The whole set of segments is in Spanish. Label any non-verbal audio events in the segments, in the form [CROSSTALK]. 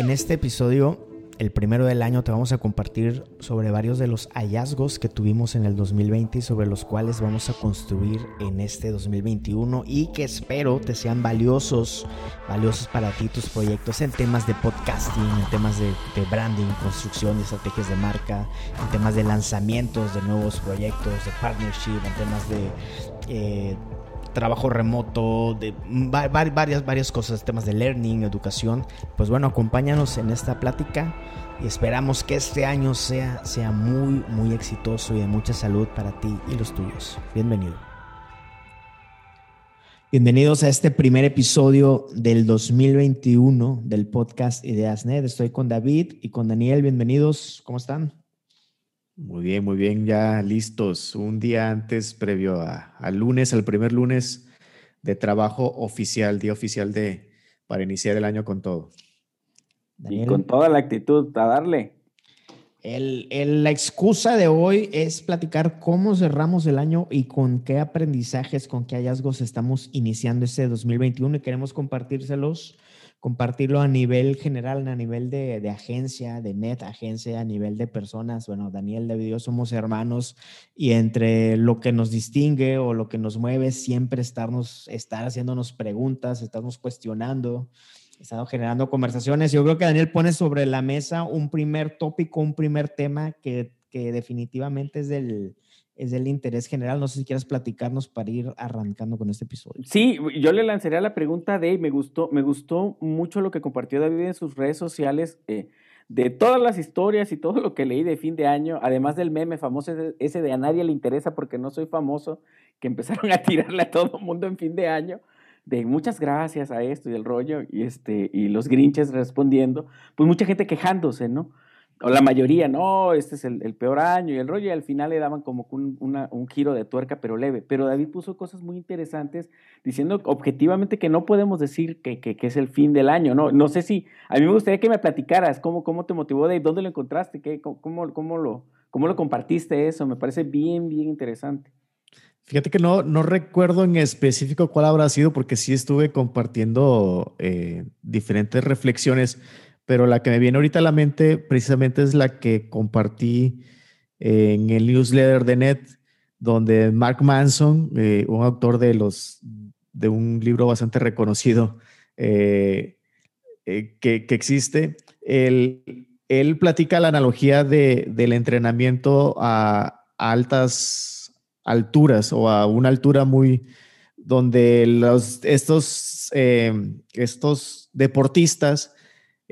En este episodio el primero del año te vamos a compartir sobre varios de los hallazgos que tuvimos en el 2020 y sobre los cuales vamos a construir en este 2021 y que espero te sean valiosos, valiosos para ti tus proyectos en temas de podcasting, en temas de, branding, construcción de estrategias de marca, en temas de lanzamientos de nuevos proyectos, de partnership, en temas de... Eh, trabajo remoto, de varias, varias cosas, temas de learning, educación. Pues bueno, acompáñanos en esta plática y esperamos que este año sea, sea muy, muy exitoso y de mucha salud para ti y los tuyos. Bienvenido. Bienvenidos a este primer episodio del 2021 del podcast IdeasNet. Estoy con David y con Daniel. Bienvenidos. ¿Cómo están? Muy bien, muy bien, ya listos. Un día antes, previo al lunes, al primer lunes de trabajo oficial, día oficial de para iniciar el año con todo. Y con toda la actitud, a darle. El, la excusa de hoy es platicar cómo cerramos el año y con qué aprendizajes, con qué hallazgos estamos iniciando este 2021 y queremos compartírselos compartirlo a nivel general, a nivel de, agencia, de net agencia, a nivel de personas. Bueno, Daniel, David y yo somos hermanos y entre lo que nos distingue o lo que nos mueve siempre estarnos, estar haciéndonos preguntas, estarnos cuestionando, estar generando conversaciones. Yo creo que Daniel pone sobre la mesa un primer tópico, un primer tema que, que definitivamente es del es del interés general. No sé si quieres platicarnos para ir arrancando con este episodio. Sí, yo le lanzaría la pregunta de, me gustó, me gustó mucho lo que compartió David en sus redes sociales, eh, de todas las historias y todo lo que leí de fin de año, además del meme famoso ese de a nadie le interesa porque no soy famoso, que empezaron a [LAUGHS] tirarle a todo el mundo en fin de año de muchas gracias a esto y el rollo, y, este, y los grinches respondiendo, pues mucha gente quejándose, ¿no? O la mayoría, no, este es el, peor año y el rollo, y al final le daban como un, un, giro de tuerca, pero leve. Pero David puso cosas muy interesantes diciendo objetivamente que no podemos decir que, que, es el fin del año, ¿no? No sé si, a mí me gustaría que me platicaras cómo, cómo te motivó, Dave, dónde lo encontraste, ¿Qué, cómo, cómo, lo, cómo lo compartiste eso, me parece bien, bien interesante. Fíjate que no, no recuerdo en específico cuál habrá sido, porque sí estuve compartiendo eh, diferentes reflexiones pero la que me viene ahorita a la mente precisamente es la que compartí en el newsletter de Net, donde Mark Manson, eh, un autor de, los, de un libro bastante reconocido eh, eh, que, existe, él, él, platica la analogía de, del entrenamiento a, altas alturas o a una altura muy donde los, estos, estos deportistas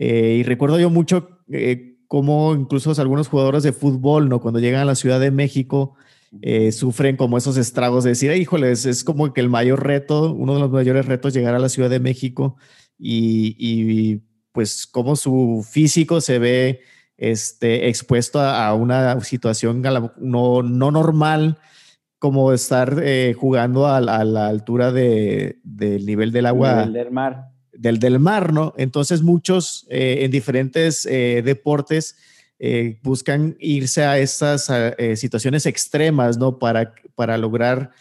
eh, y recuerdo yo mucho eh, cómo incluso algunos jugadores de fútbol, ¿no? Cuando llegan a la Ciudad de México, eh, sufren como esos estragos de decir, híjoles, es como que el mayor reto, uno de los mayores retos, llegar a la Ciudad de México y, pues cómo su físico se ve este, expuesto a, una situación no, no normal, como estar jugando a, la altura de, del nivel del agua. del mar del, del mar, ¿no? Entonces muchos eh, en diferentes eh, deportes eh, buscan irse a estas situaciones extremas, ¿no? Para, para lograr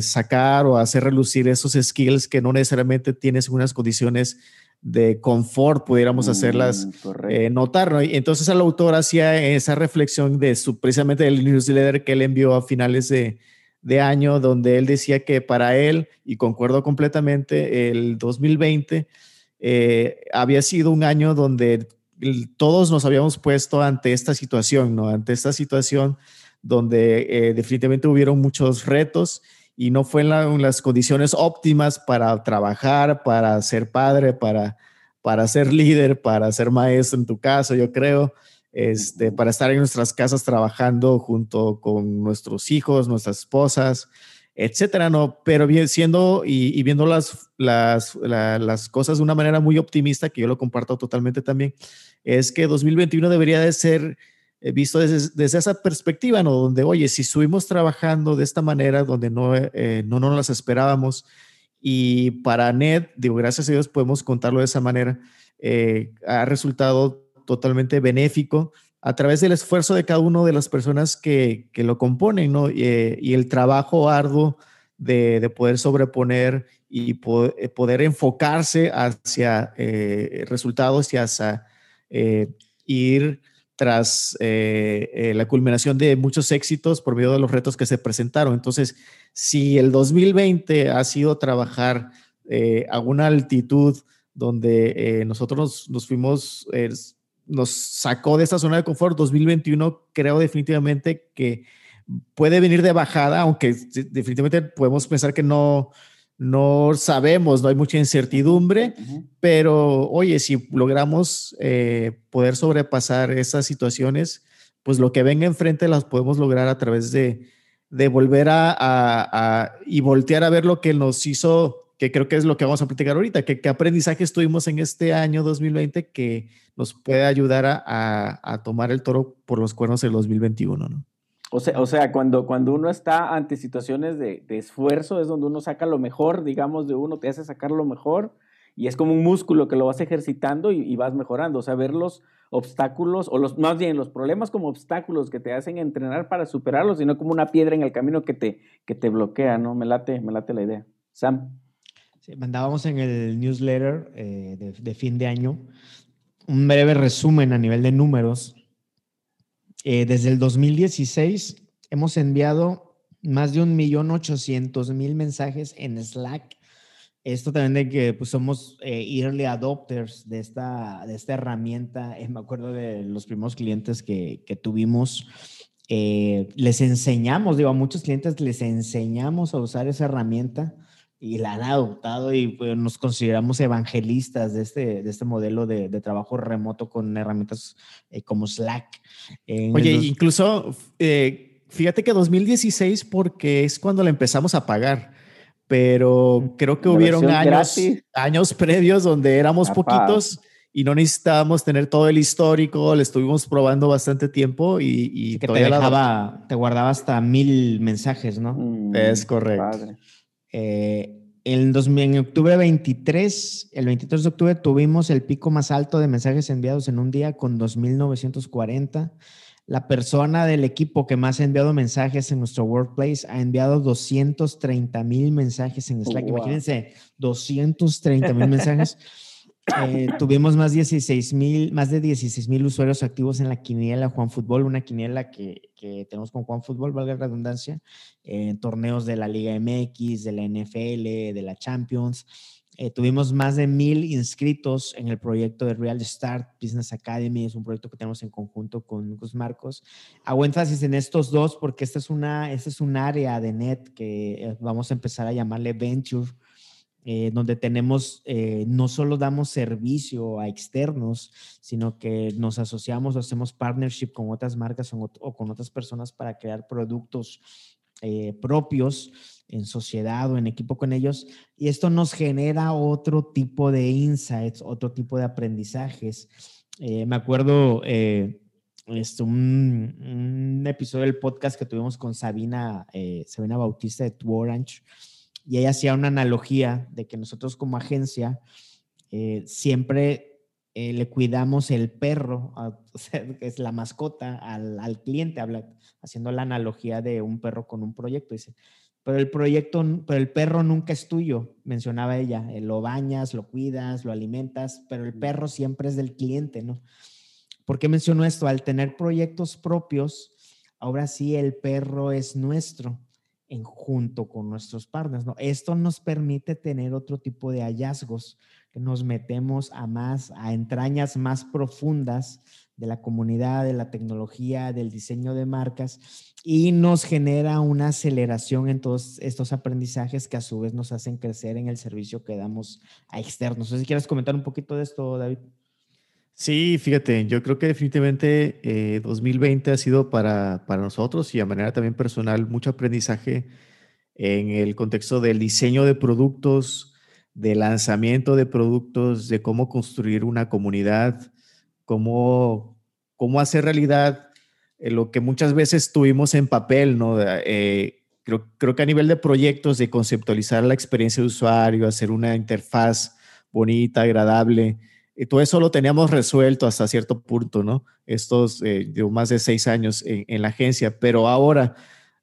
sacar o hacer relucir esos skills que no necesariamente tienes unas condiciones de confort, pudiéramos hacerlas mm, notar, ¿no? Y entonces el autor hacía esa reflexión de su, precisamente del newsletter que él envió a finales de, de año donde él decía que para él, y concuerdo completamente, el 2020 eh, había sido un año donde todos nos habíamos puesto ante esta situación, ¿no? Ante esta situación donde eh, definitivamente hubieron muchos retos y no fue en, las condiciones óptimas para trabajar, para ser padre, para, para ser [LAUGHS] líder, para ser maestro en tu caso, yo creo este, para estar en nuestras casas trabajando junto con nuestros hijos, nuestras esposas, etcétera, ¿no? Pero bien, siendo y, viendo las, cosas de una manera muy optimista, que yo lo comparto totalmente también, es que 2021 debería de ser eh, visto desde, esa perspectiva, ¿no? Donde, oye, si estuvimos trabajando de esta manera, donde no, eh, no, no las esperábamos, y para NED, digo, gracias a Dios podemos contarlo de esa manera, eh, ha resultado totalmente benéfico a través del esfuerzo de cada una de las personas que, que lo componen, ¿no? Y, el trabajo arduo de, poder sobreponer y eh, poder, enfocarse hacia eh, resultados y hacia eh, ir tras la culminación de muchos éxitos por medio de los retos que se presentaron. Entonces, si el 2020 ha sido trabajar a una altitud donde nosotros nos, fuimos, nos sacó de esta zona de confort, 2021 creo definitivamente que puede venir de bajada, aunque definitivamente podemos pensar que no, no sabemos, no hay mucha incertidumbre, pero oye, si logramos eh, poder sobrepasar esas situaciones, pues lo que venga enfrente las podemos lograr a través de, de volver a, y voltear a ver lo que nos hizo, que creo que es lo que vamos a platicar ahorita, que qué aprendizajes tuvimos en este año 2020 que nos puede ayudar a, a tomar el toro por los cuernos del 2021, ¿no? O sea, o sea cuando, cuando uno está ante situaciones de, esfuerzo es donde uno saca lo mejor, digamos, de uno, te hace sacar lo mejor y es como un músculo que lo vas ejercitando y, vas mejorando. O sea, ver los obstáculos o los, más bien los problemas como obstáculos que te hacen entrenar para superarlos, sino como una piedra en el camino que te, que te bloquea, ¿no? Me late, me late la idea. Sam. Sí, mandábamos en el newsletter eh, de, de fin de año un breve resumen a nivel de números eh, desde el 2016 hemos enviado más de un millón ochocientos mil mensajes en Slack. Esto también de que pues, somos eh, early adopters de esta, de esta herramienta. Eh, me acuerdo de los primeros clientes que, que tuvimos. les enseñamos, digo, a muchos clientes les enseñamos a usar esa herramienta y la han adoptado y pues, nos consideramos evangelistas de este, de este modelo de, de trabajo remoto con herramientas eh, como Slack. Oye, incluso eh, fíjate que 2016 porque es cuando la empezamos a pagar, pero creo que hubieron años, años previos donde éramos poquitos y no necesitábamos tener todo el histórico, le estuvimos probando bastante tiempo y, y que te dejaba, te guardaba hasta mil mensajes, ¿no? Mm, es correcto. Eh, en, octubre 23, el 23 de octubre tuvimos el pico más alto de mensajes enviados en un día con 2.940. La persona del equipo que más ha enviado mensajes en nuestro workplace ha enviado 230 mil mensajes en Slack. Imagínense, 230 mil mensajes. [LAUGHS] Eh, tuvimos más, 16 más de 16 mil usuarios activos en la quiniela Juan Fútbol, una quiniela que, que tenemos con Juan Fútbol, valga la redundancia, en torneos de la Liga MX, de la NFL, de la Champions. Eh, tuvimos más de mil inscritos en el proyecto de Real Start Business Academy, es un proyecto que tenemos en conjunto con Gus Marcos. Hago énfasis en estos dos porque esta es, una, esta es un área de net que eh, vamos a empezar a llamarle Venture eh, donde tenemos, eh, no solo damos servicio a externos, sino que nos asociamos o hacemos partnership con otras marcas o, con otras personas para crear productos eh, propios en sociedad o en equipo con ellos. Y esto nos genera otro tipo de insights, otro tipo de aprendizajes. me acuerdo... Esto, un, un, episodio del podcast que tuvimos con Sabina, Sabina Bautista de Tu Orange, y ella hacía una analogía de que nosotros como agencia eh, siempre eh, le cuidamos el perro, [LAUGHS] que es la mascota, al, cliente, habla, haciendo la analogía de un perro con un proyecto. Dice, pero el proyecto, pero el perro nunca es tuyo, mencionaba ella. Eh, lo bañas, lo cuidas, lo alimentas, pero el perro siempre es del cliente, ¿no? ¿Por qué menciono esto? Al tener proyectos propios, ahora sí el perro es nuestro en junto con nuestros partners. ¿no? Esto nos permite tener otro tipo de hallazgos, que nos metemos a más, a entrañas más profundas de la comunidad, de la tecnología, del diseño de marcas y nos genera una aceleración en todos estos aprendizajes que a su vez nos hacen crecer en el servicio que damos a externos. No sé si quieres comentar un poquito de esto, David. Sí, fíjate, yo creo que definitivamente 2020 eh, ha sido para, para nosotros y a manera también personal mucho aprendizaje en el contexto del diseño de productos, de lanzamiento de productos, de cómo construir una comunidad, cómo, cómo hacer realidad eh, lo que muchas veces tuvimos en papel, ¿no? Eh, creo, creo que a nivel de proyectos, de conceptualizar la experiencia de usuario, hacer una interfaz bonita, agradable, y todo eso lo teníamos resuelto hasta cierto punto, ¿no? Estos, eh, más de seis años en, la agencia, pero ahora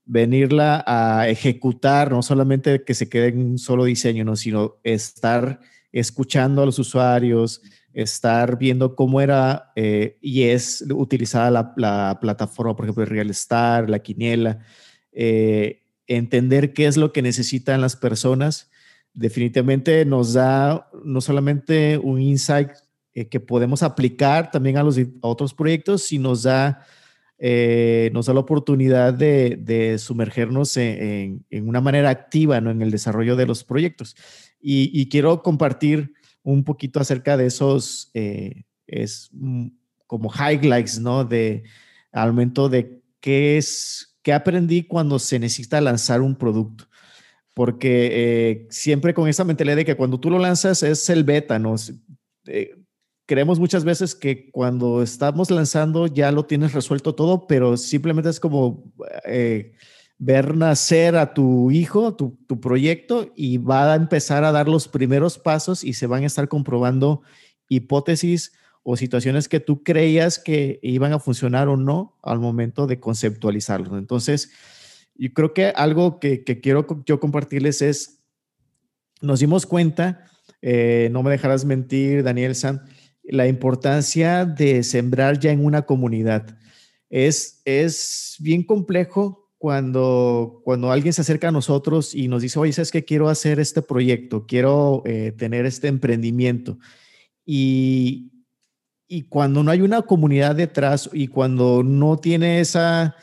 venirla a ejecutar, no solamente que se quede en un solo diseño, ¿no? sino estar escuchando a los usuarios, estar viendo cómo era eh, y es utilizada la, plataforma, por ejemplo, Real Star, la Quiniela, eh, entender qué es lo que necesitan las personas, definitivamente nos da no solamente un insight eh, que podemos aplicar también a los otros proyectos, sino nos da, nos da la oportunidad de, sumergernos en, una manera activa ¿no? en el desarrollo de los proyectos. y quiero compartir un poquito acerca de esos, eh, es mm, como highlights, ¿no? De al momento de qué es, qué aprendí cuando se necesita lanzar un producto. Porque eh, siempre con esa mentalidad de que cuando tú lo lanzas es el beta, ¿no? Eh, creemos muchas veces que cuando estamos lanzando ya lo tienes resuelto todo, pero simplemente es como ver nacer a tu hijo, tu, proyecto, y va a empezar a dar los primeros pasos y se van a estar comprobando hipótesis o situaciones que tú creías que iban a funcionar o no al momento de conceptualizarlo. Entonces, yo creo que algo que, quiero yo compartirles es, nos dimos cuenta, eh, no me dejarás mentir, Daniel San, la importancia de sembrar ya en una comunidad. Es, es bien complejo cuando, cuando alguien se acerca a nosotros y nos dice, oye, ¿sabes qué? Quiero hacer este proyecto, quiero eh, tener este emprendimiento. Y, y cuando no hay una comunidad detrás y cuando no tiene esa,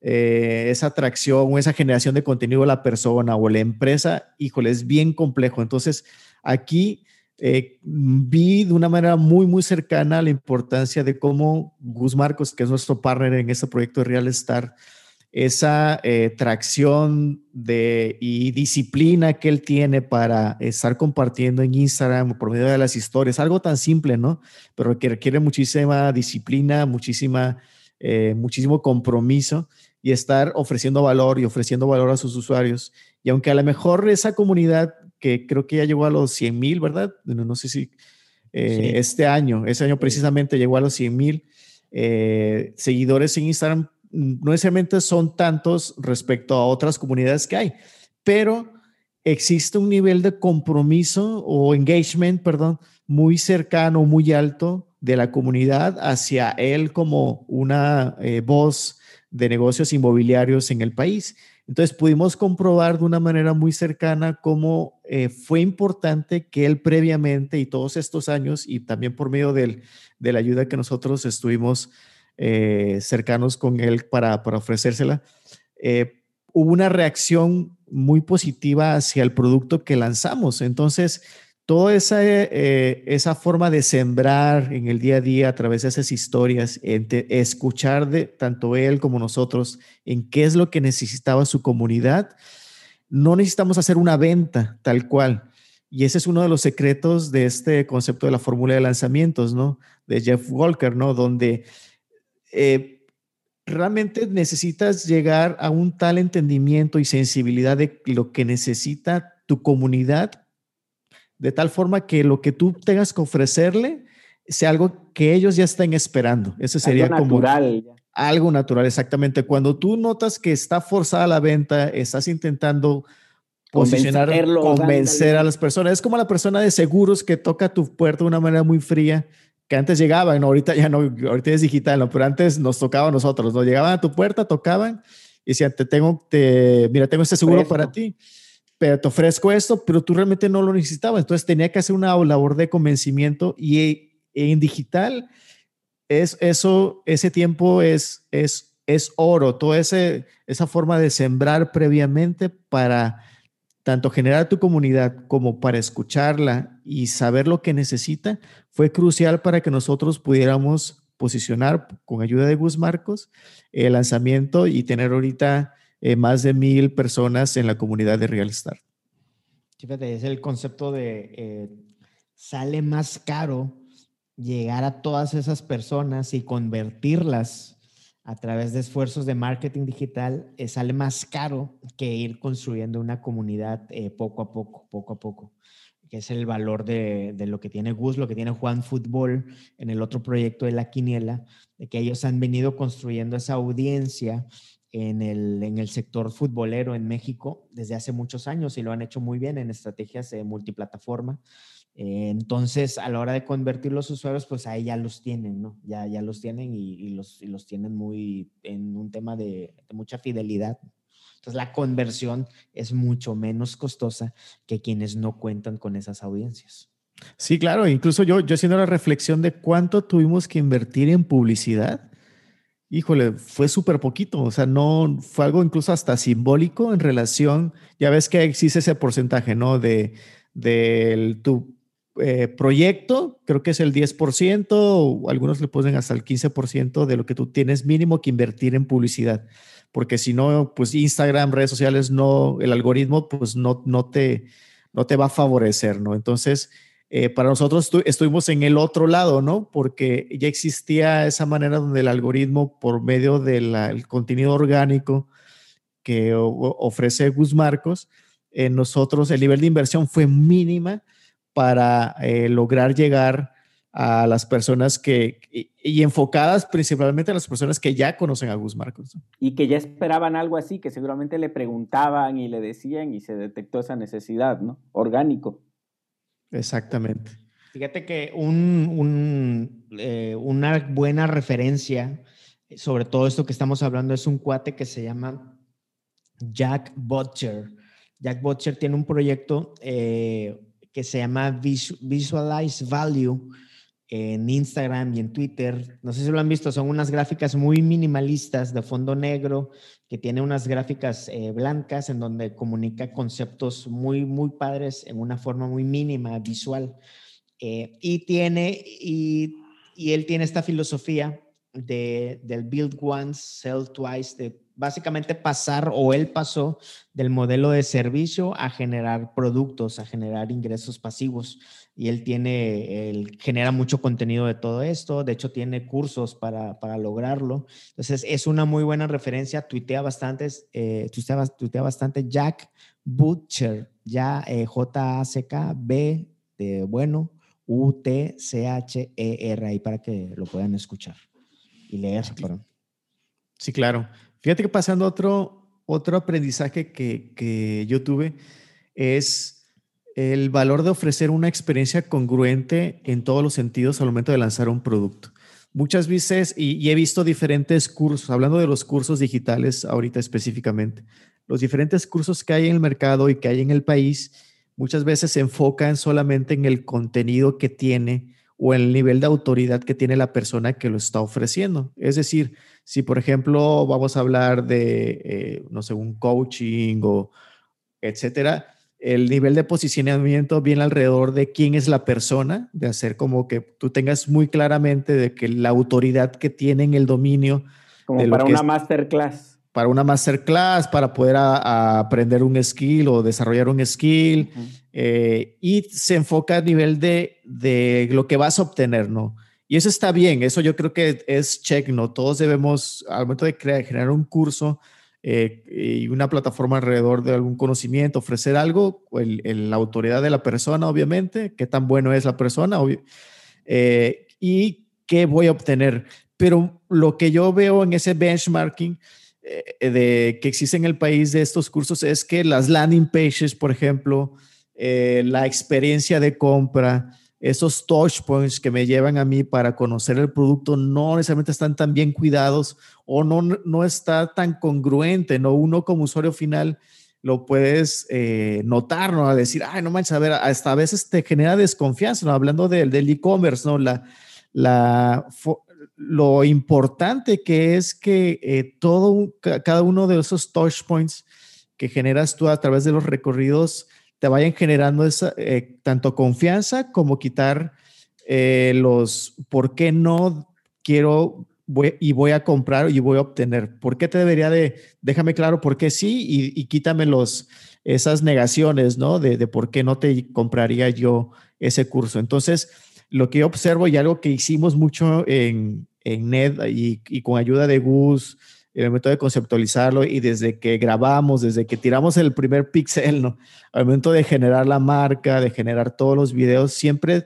eh, esa atracción o esa generación de contenido la persona o la empresa, híjole, es bien complejo. Entonces, aquí eh, vi de una manera muy, muy cercana la importancia de cómo Gus Marcos, que es nuestro partner en este proyecto de Real Star, esa eh, tracción de, y disciplina que él tiene para estar compartiendo en Instagram por medio de las historias, algo tan simple, ¿no? Pero que requiere muchísima disciplina, muchísima, eh, muchísimo compromiso y estar ofreciendo valor y ofreciendo valor a sus usuarios. Y aunque a lo mejor esa comunidad que creo que ya llegó a los 100 mil, ¿verdad? No, sé si eh, este año, ese año precisamente llegó a los 100 mil seguidores en Instagram, no necesariamente son tantos respecto a otras comunidades que hay, pero existe un nivel de compromiso o engagement, perdón, muy cercano, muy alto de la comunidad hacia él como una eh, voz de negocios inmobiliarios en el país. Entonces pudimos comprobar de una manera muy cercana cómo eh, fue importante que él previamente y todos estos años y también por medio de la ayuda que nosotros estuvimos eh, cercanos con él para, ofrecérsela, eh, hubo una reacción muy positiva hacia el producto que lanzamos. Entonces, toda esa, esa forma de sembrar en el día a día a través de esas historias, escuchar de tanto él como nosotros en qué es lo que necesitaba su comunidad, no necesitamos hacer una venta tal cual. Y ese es uno de los secretos de este concepto de la fórmula de lanzamientos, ¿no? De Jeff Walker, ¿no? Donde eh, realmente necesitas llegar a un tal entendimiento y sensibilidad de lo que necesita tu comunidad, de tal forma que lo que tú tengas que ofrecerle sea algo que ellos ya estén esperando. Eso sería algo como natural. Algo natural, exactamente. Cuando tú notas que está forzada la venta, estás intentando posicionar, convencer a las personas. Es como la persona de seguros que toca tu puerta de una manera muy fría que antes llegaban, ¿no? ahorita ya no, ahorita es digital, ¿no? pero antes nos tocaba a nosotros, ¿no? Llegaban a tu puerta, tocaban y decían, te tengo, te, mira, tengo este seguro para ti, pero te ofrezco esto, pero tú realmente no lo necesitabas. Entonces tenía que hacer una labor de convencimiento y en digital es eso, ese tiempo es, es, es oro, toda esa forma de sembrar previamente para tanto generar tu comunidad como para escucharla y saber lo que necesita, fue crucial para que nosotros pudiéramos posicionar con ayuda de Gus Marcos el lanzamiento y tener ahorita eh, más de mil personas en la comunidad de Real Star. Fíjate, es el concepto de eh, sale más caro llegar a todas esas personas y convertirlas a través de esfuerzos de marketing digital eh, sale más caro que ir construyendo una comunidad eh, poco a poco, poco a poco, que es el valor de, lo que tiene Gus, lo que tiene Juan Fútbol en el otro proyecto de la Quiniela, de que ellos han venido construyendo esa audiencia en el, en el sector futbolero en México desde hace muchos años y lo han hecho muy bien en estrategias de multiplataforma. Eh, entonces, a la hora de convertir los usuarios, pues ahí ya los tienen, ¿no? Ya, ya los tienen y, los, y los tienen muy en un tema de, de, mucha fidelidad. Entonces, la conversión es mucho menos costosa que quienes no cuentan con esas audiencias. Sí, claro. Incluso yo, yo haciendo la reflexión de cuánto tuvimos que invertir en publicidad, híjole, fue súper poquito. O sea, no fue algo incluso hasta simbólico en relación, ya ves que existe ese porcentaje, ¿no? De, del tu eh, proyecto, creo que es el 10%, o algunos le ponen hasta el 15% de lo que tú tienes mínimo que invertir en publicidad, porque si no, pues Instagram, redes sociales, no, el algoritmo, pues no, no, te, no te va a favorecer, ¿no? Entonces, eh, para nosotros estuvimos en el otro lado, ¿no? Porque ya existía esa manera donde el algoritmo, por medio del contenido orgánico que ofrece Gus Marcos, eh, nosotros el nivel de inversión fue mínima para eh, lograr llegar a las personas que, y, enfocadas principalmente a las personas que ya conocen a Gus Marcos. Y que ya esperaban algo así, que seguramente le preguntaban y le decían y se detectó esa necesidad, ¿no? Orgánico. Exactamente. Fíjate que un, eh, una buena referencia sobre todo esto que estamos hablando es un cuate que se llama Jack Butcher. Jack Butcher tiene un proyecto eh, que se llama Visualize Value en Instagram y en Twitter. No sé si lo han visto, son unas gráficas muy minimalistas de fondo negro que tiene unas gráficas eh, blancas en donde comunica conceptos muy, muy padres en una forma muy mínima, visual. Eh, y tiene, y, y, él tiene esta filosofía de, del build once, sell twice, de básicamente pasar o él pasó del modelo de servicio a generar productos, a generar ingresos pasivos. Y él tiene, él genera mucho contenido de todo esto. De hecho, tiene cursos para, para lograrlo. Entonces, es una muy buena referencia. Tuitea bastante, eh, tuitea, bastante Jack Butcher, ya eh, J-A-C-K-B de bueno, U-T-C-H-E-R, ahí para que lo puedan escuchar y leer. Perdón. Sí, claro. Fíjate que pasando otro, otro aprendizaje que, que yo tuve es el valor de ofrecer una experiencia congruente en todos los sentidos al momento de lanzar un producto. Muchas veces, y, he visto diferentes cursos, hablando de los cursos digitales ahorita específicamente, los diferentes cursos que hay en el mercado y que hay en el país, muchas veces se enfocan solamente en el contenido que tiene o el nivel de autoridad que tiene la persona que lo está ofreciendo. Es decir, si por ejemplo vamos a hablar de, eh, no sé, un coaching o etcétera, el nivel de posicionamiento viene alrededor de quién es la persona, de hacer como que tú tengas muy claramente de que la autoridad que tiene en el dominio. Como para una masterclass para una masterclass, para poder aprender un skill o desarrollar un skill. Eh, y se enfoca a nivel de, de, lo que vas a obtener, ¿no? Y eso está bien, eso yo creo que es check, ¿no? Todos debemos, al momento de crear, generar un curso eh, y una plataforma alrededor de algún conocimiento, ofrecer algo, el, la autoridad de la persona, obviamente, qué tan bueno es la persona eh, y qué voy a obtener. Pero lo que yo veo en ese benchmarking, de, que existe en el país de estos cursos es que las landing pages, por ejemplo, eh, la experiencia de compra, esos touch points que me llevan a mí para conocer el producto no necesariamente están tan bien cuidados o no, no está tan congruente, ¿no? Uno como usuario final lo puedes eh, notar, ¿no? A decir, ay, no manches, a ver, hasta a veces te genera desconfianza, ¿no? Hablando del e-commerce, ¿no? La, la, lo importante que es que eh, todo, cada uno de esos touch points que generas tú a través de los recorridos te vayan generando esa, eh, tanto confianza como quitar eh, los por qué no quiero y voy a comprar y voy a obtener. ¿Por qué te debería de, déjame claro por qué sí y, y quítame los, esas negaciones, ¿no? De, de por qué no te compraría yo ese curso. Entonces, lo que observo y algo que hicimos mucho en, en NED y, con ayuda de Gus, el momento de conceptualizarlo y desde que grabamos, desde que tiramos el primer pixel, ¿no? Al momento de generar la marca, de generar todos los videos, siempre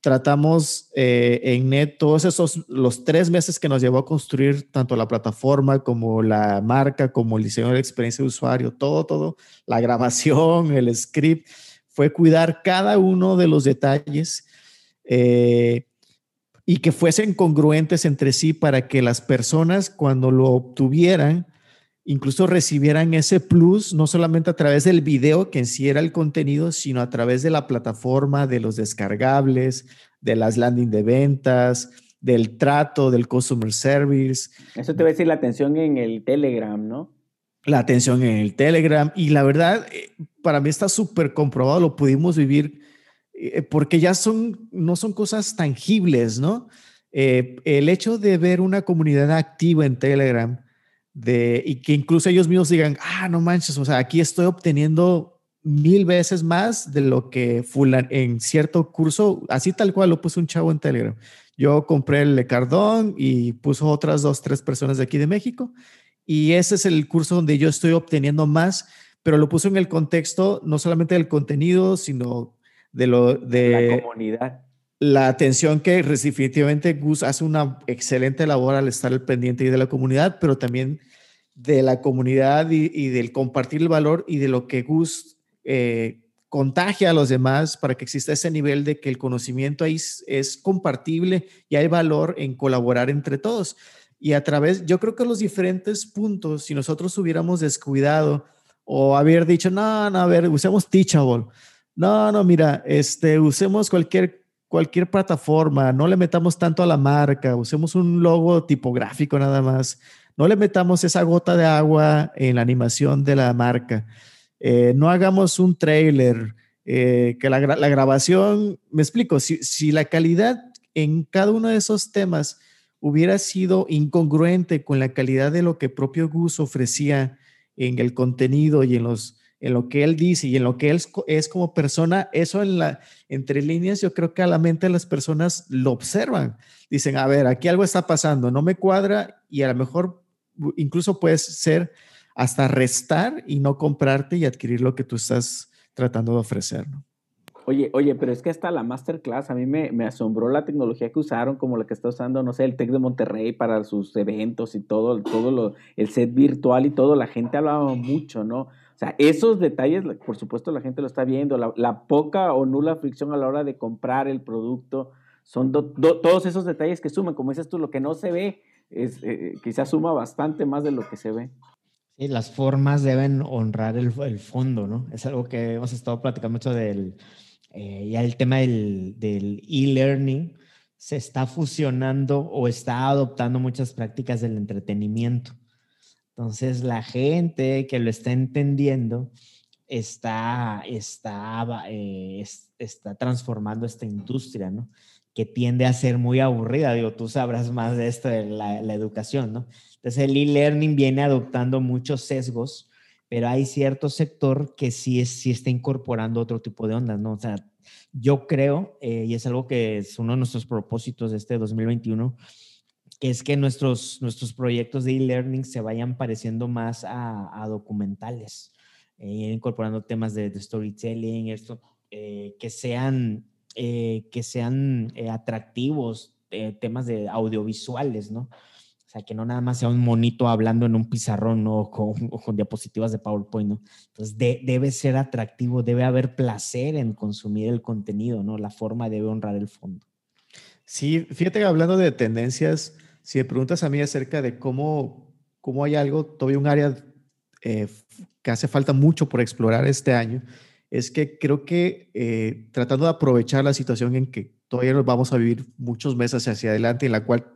tratamos eh, en NET todos esos, los tres meses que nos llevó a construir tanto la plataforma como la marca, como el diseño de la experiencia de usuario, todo, todo, la grabación, el script, fue cuidar cada uno de los detalles eh, y que fuesen congruentes entre sí para que las personas cuando lo obtuvieran, incluso recibieran ese plus, no solamente a través del video, que en sí era el contenido, sino a través de la plataforma, de los descargables, de las landing de ventas, del trato, del customer service. Eso te va a decir la atención en el Telegram, ¿no? La atención en el Telegram. Y la verdad, eh, para mí está súper comprobado, lo pudimos vivir, eh, porque ya son, no son cosas tangibles, ¿no? Eh, el hecho de ver una comunidad activa en Telegram, de, y que incluso ellos mismos digan, ah, no manches, o sea, aquí estoy obteniendo mil veces más de lo que fulan en cierto curso, así tal cual lo puso un chavo en Telegram. Yo compré el Lecardón y puso otras dos, tres personas de aquí de México y ese es el curso donde yo estoy obteniendo más, pero lo puso en el contexto no solamente del contenido, sino de lo de la comunidad. La atención que definitivamente Gus hace una excelente labor al estar al pendiente y de la comunidad, pero también de la comunidad y, del compartir el valor y de lo que Gus eh, contagia a los demás para que exista ese nivel de que el conocimiento ahí es, compartible y hay valor en colaborar entre todos. Y a través, yo creo que los diferentes puntos, si nosotros hubiéramos descuidado o haber dicho, no, no, a ver, usemos Teachable. No, no, mira, este, usemos cualquier cualquier plataforma, no le metamos tanto a la marca, usemos un logo tipográfico nada más, no le metamos esa gota de agua en la animación de la marca, eh, no hagamos un trailer, eh, que la, grabación, me explico, si, si la calidad en cada uno de esos temas hubiera sido incongruente con la calidad de lo que propio Gus ofrecía en el contenido y en los en lo que él dice y en lo que él es como persona, eso en la, entre líneas yo creo que a la mente de las personas lo observan. Dicen, a ver, aquí algo está pasando, no me cuadra y a lo mejor incluso puedes ser hasta restar y no comprarte y adquirir lo que tú estás tratando de ofrecer, ¿no? Oye, oye, pero es que hasta la masterclass a mí me, me, asombró la tecnología que usaron, como la que está usando, no sé, el Tec de Monterrey para sus eventos y todo, todo lo, el set virtual y todo, la gente hablaba mucho, ¿no? O sea, esos detalles, por supuesto, la gente lo está viendo, la, poca o nula fricción a la hora de comprar el producto, son todos esos detalles que suman, como dices tú, lo que no se ve, es, eh, quizás suma bastante más de lo que se ve. Sí, las formas deben honrar el, fondo, ¿no? Es algo que hemos estado platicando mucho del, eh, ya el tema del e-learning, se está fusionando o está adoptando muchas prácticas del entretenimiento. Entonces, la gente que lo está entendiendo está, está, eh, está transformando esta industria, ¿no? Que tiende a ser muy aburrida. Digo, tú sabrás más de esto de la, educación, ¿no? Entonces, el e-learning viene adoptando muchos sesgos, pero hay cierto sector que sí, sí está incorporando otro tipo de ondas, ¿no? O sea, yo creo, eh, y es algo que es uno de nuestros propósitos de este 2021, que es que nuestros, nuestros proyectos de e-learning se vayan pareciendo más a, documentales, eh, incorporando temas de, storytelling, esto, eh, que sean, eh, que sean atractivos, temas de audiovisuales, ¿no? O sea, que no nada más sea un monito hablando en un pizarrón ¿no? o, con, diapositivas de PowerPoint, ¿no? Entonces, debe ser atractivo, debe haber placer en consumir el contenido, ¿no? La forma debe honrar el fondo. Sí, fíjate que hablando de tendencias, si me preguntas a mí acerca de cómo, cómo hay algo, todavía un área eh, que hace falta mucho por explorar este año, es que creo que eh, tratando de aprovechar la situación en que todavía nos vamos a vivir muchos meses hacia adelante, en la cual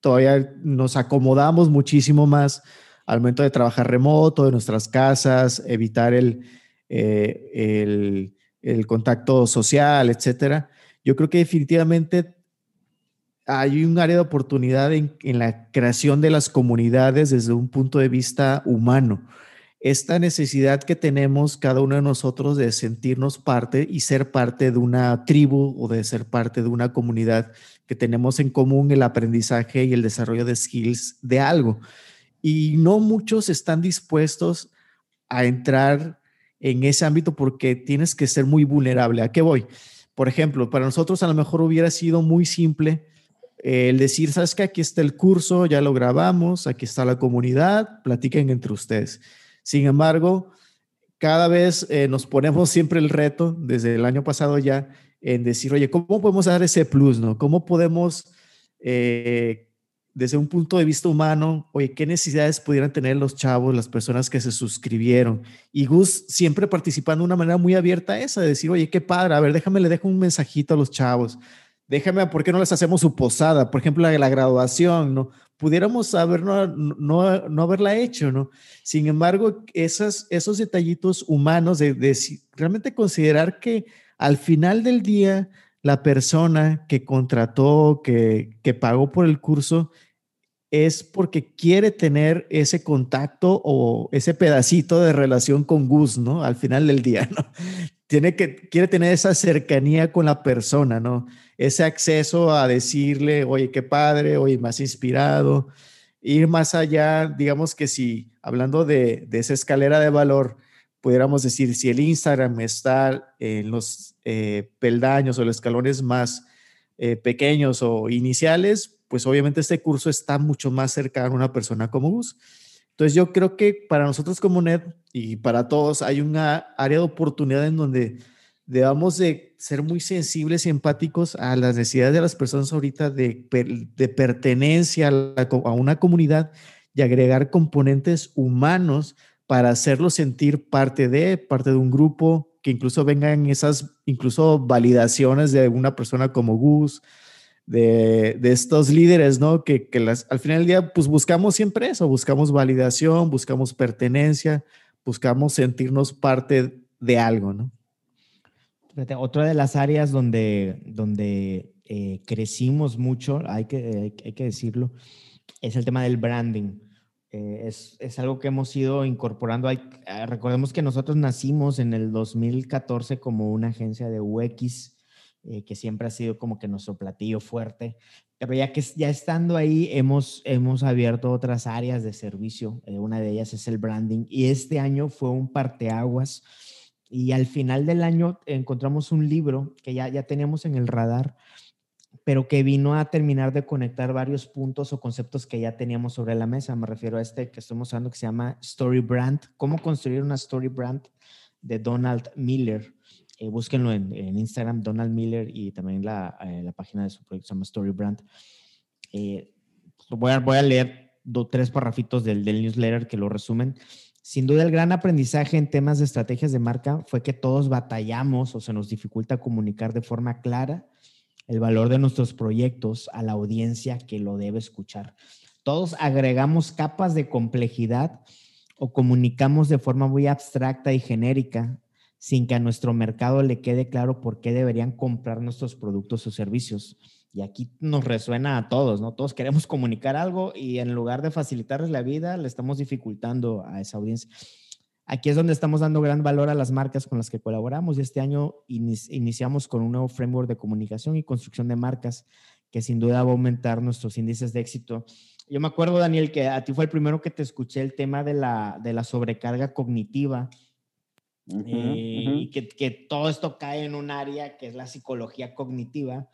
todavía nos acomodamos muchísimo más al momento de trabajar remoto, de nuestras casas, evitar el, eh, el, el contacto social, etcétera. Yo creo que definitivamente hay un área de oportunidad en, la creación de las comunidades desde un punto de vista humano. Esta necesidad que tenemos cada uno de nosotros de sentirnos parte y ser parte de una tribu o de ser parte de una comunidad que tenemos en común el aprendizaje y el desarrollo de skills de algo. Y no muchos están dispuestos a entrar en ese ámbito porque tienes que ser muy vulnerable. ¿A qué voy? Por ejemplo, para nosotros a lo mejor hubiera sido muy simple el decir, sabes que aquí está el curso, ya lo grabamos, aquí está la comunidad, platiquen entre ustedes. Sin embargo, cada vez eh, nos ponemos siempre el reto, desde el año pasado ya, en decir, oye, ¿cómo podemos dar ese plus? No? ¿Cómo podemos, eh, desde un punto de vista humano, oye, qué necesidades pudieran tener los chavos, las personas que se suscribieron? Y Gus siempre participando de una manera muy abierta a esa, de decir, oye, qué padre, a ver, déjame, le dejo un mensajito a los chavos déjame, ¿por qué no les hacemos su posada? Por ejemplo, la, la graduación, ¿no? Pudiéramos haber no, no, no, haberla hecho, ¿no? Sin embargo, esas, esos detallitos humanos de, de, realmente considerar que al final del día la persona que contrató, que, que pagó por el curso, es porque quiere tener ese contacto o ese pedacito de relación con Gus, ¿no? Al final del día, [LAUGHS] ¿no? Tiene que, quiere tener esa cercanía con la persona, ¿no? ese acceso a decirle, oye, qué padre, oye, más inspirado, ir más allá, digamos que si, hablando de, esa escalera de valor, pudiéramos decir, si el Instagram está en los eh, peldaños o los escalones más eh, pequeños o iniciales, pues obviamente este curso está mucho más cercano a una persona como Gus. Entonces yo creo que para nosotros como NED y para todos hay una área de oportunidad en donde debamos de ser muy sensibles y empáticos a las necesidades de las personas ahorita de, de pertenencia a, una comunidad y agregar componentes humanos para hacerlos sentir parte de, parte de un grupo, que incluso vengan esas, incluso validaciones de una persona como Gus, de, de estos líderes, ¿no? Que, que las, al final del día, pues buscamos siempre eso, buscamos validación, buscamos pertenencia, buscamos sentirnos parte de algo, ¿no? Otra de las áreas donde, donde eh, crecimos mucho, hay que, hay que decirlo, es el tema del branding. Eh, es, es, algo que hemos ido incorporando. Hay, ah, recordemos que nosotros nacimos en el 2014 como una agencia de UX, eh, que siempre ha sido como que nuestro platillo fuerte, pero ya que ya estando ahí hemos, hemos abierto otras áreas de servicio. una de ellas es el branding y este año fue un parteaguas y al final del año encontramos un libro que ya, ya teníamos en el radar, pero que vino a terminar de conectar varios puntos o conceptos que ya teníamos sobre la mesa. Me refiero a este que estamos usando que se llama Story Brand, cómo construir una Story Brand de Donald Miller. Eh, búsquenlo en, Instagram, Donald Miller, y también la, eh, la página de su proyecto se llama Story Brand. Eh, voy, a, voy a leer dos, tres parrafitos del, del newsletter que lo resumen. Sin duda el gran aprendizaje en temas de estrategias de marca fue que todos batallamos o se nos dificulta comunicar de forma clara el valor de nuestros proyectos a la audiencia que lo debe escuchar. Todos agregamos capas de complejidad o comunicamos de forma muy abstracta y genérica sin que a nuestro mercado le quede claro por qué deberían comprar nuestros productos o servicios. Y aquí nos resuena a todos, ¿no? Todos queremos comunicar algo y en lugar de facilitarles la vida, le estamos dificultando a esa audiencia. Aquí es donde estamos dando gran valor a las marcas con las que colaboramos y este año iniciamos con un nuevo framework de comunicación y construcción de marcas que sin duda va a aumentar nuestros índices de éxito. Yo me acuerdo, Daniel, que a ti fue el primero que te escuché el tema de la, de la sobrecarga cognitiva eh, y que, que todo esto cae en un área que es la psicología cognitiva.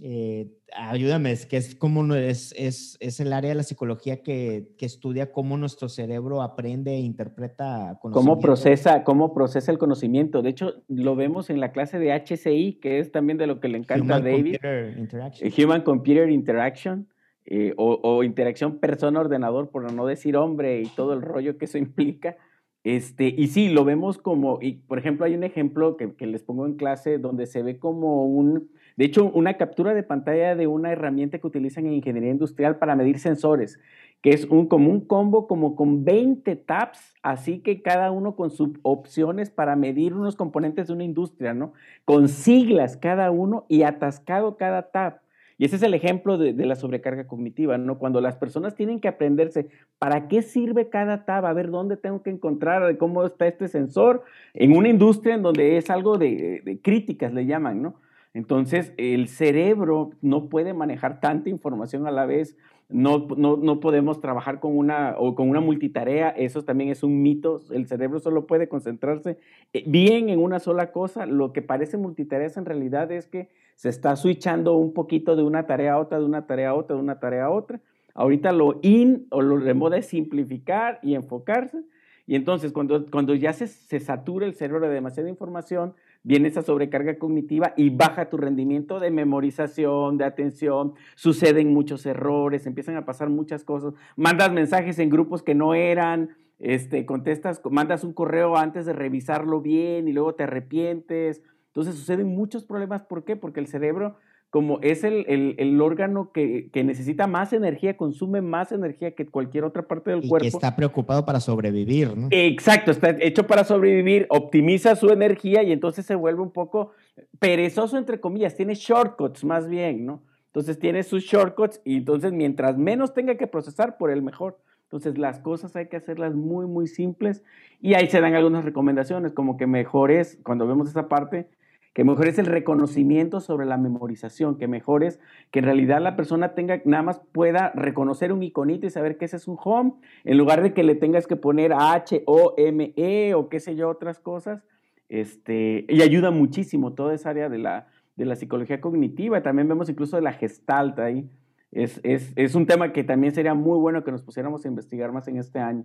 Eh, ayúdame, es que es como es, es, es, el área de la psicología que, que, estudia cómo nuestro cerebro aprende e interpreta conocimiento. Cómo procesa, cómo procesa el conocimiento. De hecho, lo vemos en la clase de HCI, que es también de lo que le encanta a David. Computer Interaction. Eh, Human Computer Interaction. Eh, o, o, interacción persona-ordenador, por no decir hombre y todo el rollo que eso implica. Este, y sí, lo vemos como, y por ejemplo, hay un ejemplo que, que les pongo en clase donde se ve como un, de hecho, una captura de pantalla de una herramienta que utilizan en ingeniería industrial para medir sensores, que es un, como un combo como con 20 tabs, así que cada uno con sus opciones para medir unos componentes de una industria, ¿no? Con siglas cada uno y atascado cada tab. Y ese es el ejemplo de, la sobrecarga cognitiva, ¿no? Cuando las personas tienen que aprenderse para qué sirve cada tab, a ver dónde tengo que encontrar, cómo está este sensor, en una industria en donde es algo de, de críticas, le llaman, ¿no? Entonces, el cerebro no puede manejar tanta información a la vez. No, no, podemos trabajar con una, o con una multitarea, eso también es un mito. El cerebro solo puede concentrarse eh, bien en una sola cosa. Lo que parece multitareas en realidad es que se está switchando un poquito de una tarea a otra, de una tarea a otra, de una tarea a otra. Ahorita lo in o lo de moda es simplificar y enfocarse. Y entonces, cuando, cuando ya se, se satura el cerebro de demasiada información, viene esa sobrecarga cognitiva y baja tu rendimiento de memorización, de atención, suceden muchos errores, empiezan a pasar muchas cosas, mandas mensajes en grupos que no eran, este, contestas, mandas un correo antes de revisarlo bien y luego te arrepientes. Entonces suceden muchos problemas. ¿Por qué? Porque el cerebro como es el, órgano que, necesita más energía, consume más energía que cualquier otra parte del y cuerpo. Que está preocupado para sobrevivir, ¿no? Exacto, está hecho para sobrevivir, optimiza su energía y entonces se vuelve un poco perezoso, entre comillas, tiene shortcuts más bien, ¿no? Entonces tiene sus shortcuts y entonces mientras menos tenga que procesar, por el mejor. Entonces las cosas hay que hacerlas muy, muy simples y ahí se dan algunas recomendaciones, como que mejores, cuando vemos esa parte, que mejor es el reconocimiento sobre la memorización, que mejor es que en realidad la persona tenga, nada más pueda reconocer un iconito y saber que ese es un home, en lugar de que le tengas que poner H, O, M, E o qué sé yo, otras cosas. Este, y ayuda muchísimo toda esa área de la, de la psicología cognitiva. También vemos incluso de la gestalt ahí. Es, es, es un tema que también sería muy bueno que nos pusiéramos a investigar más en este año.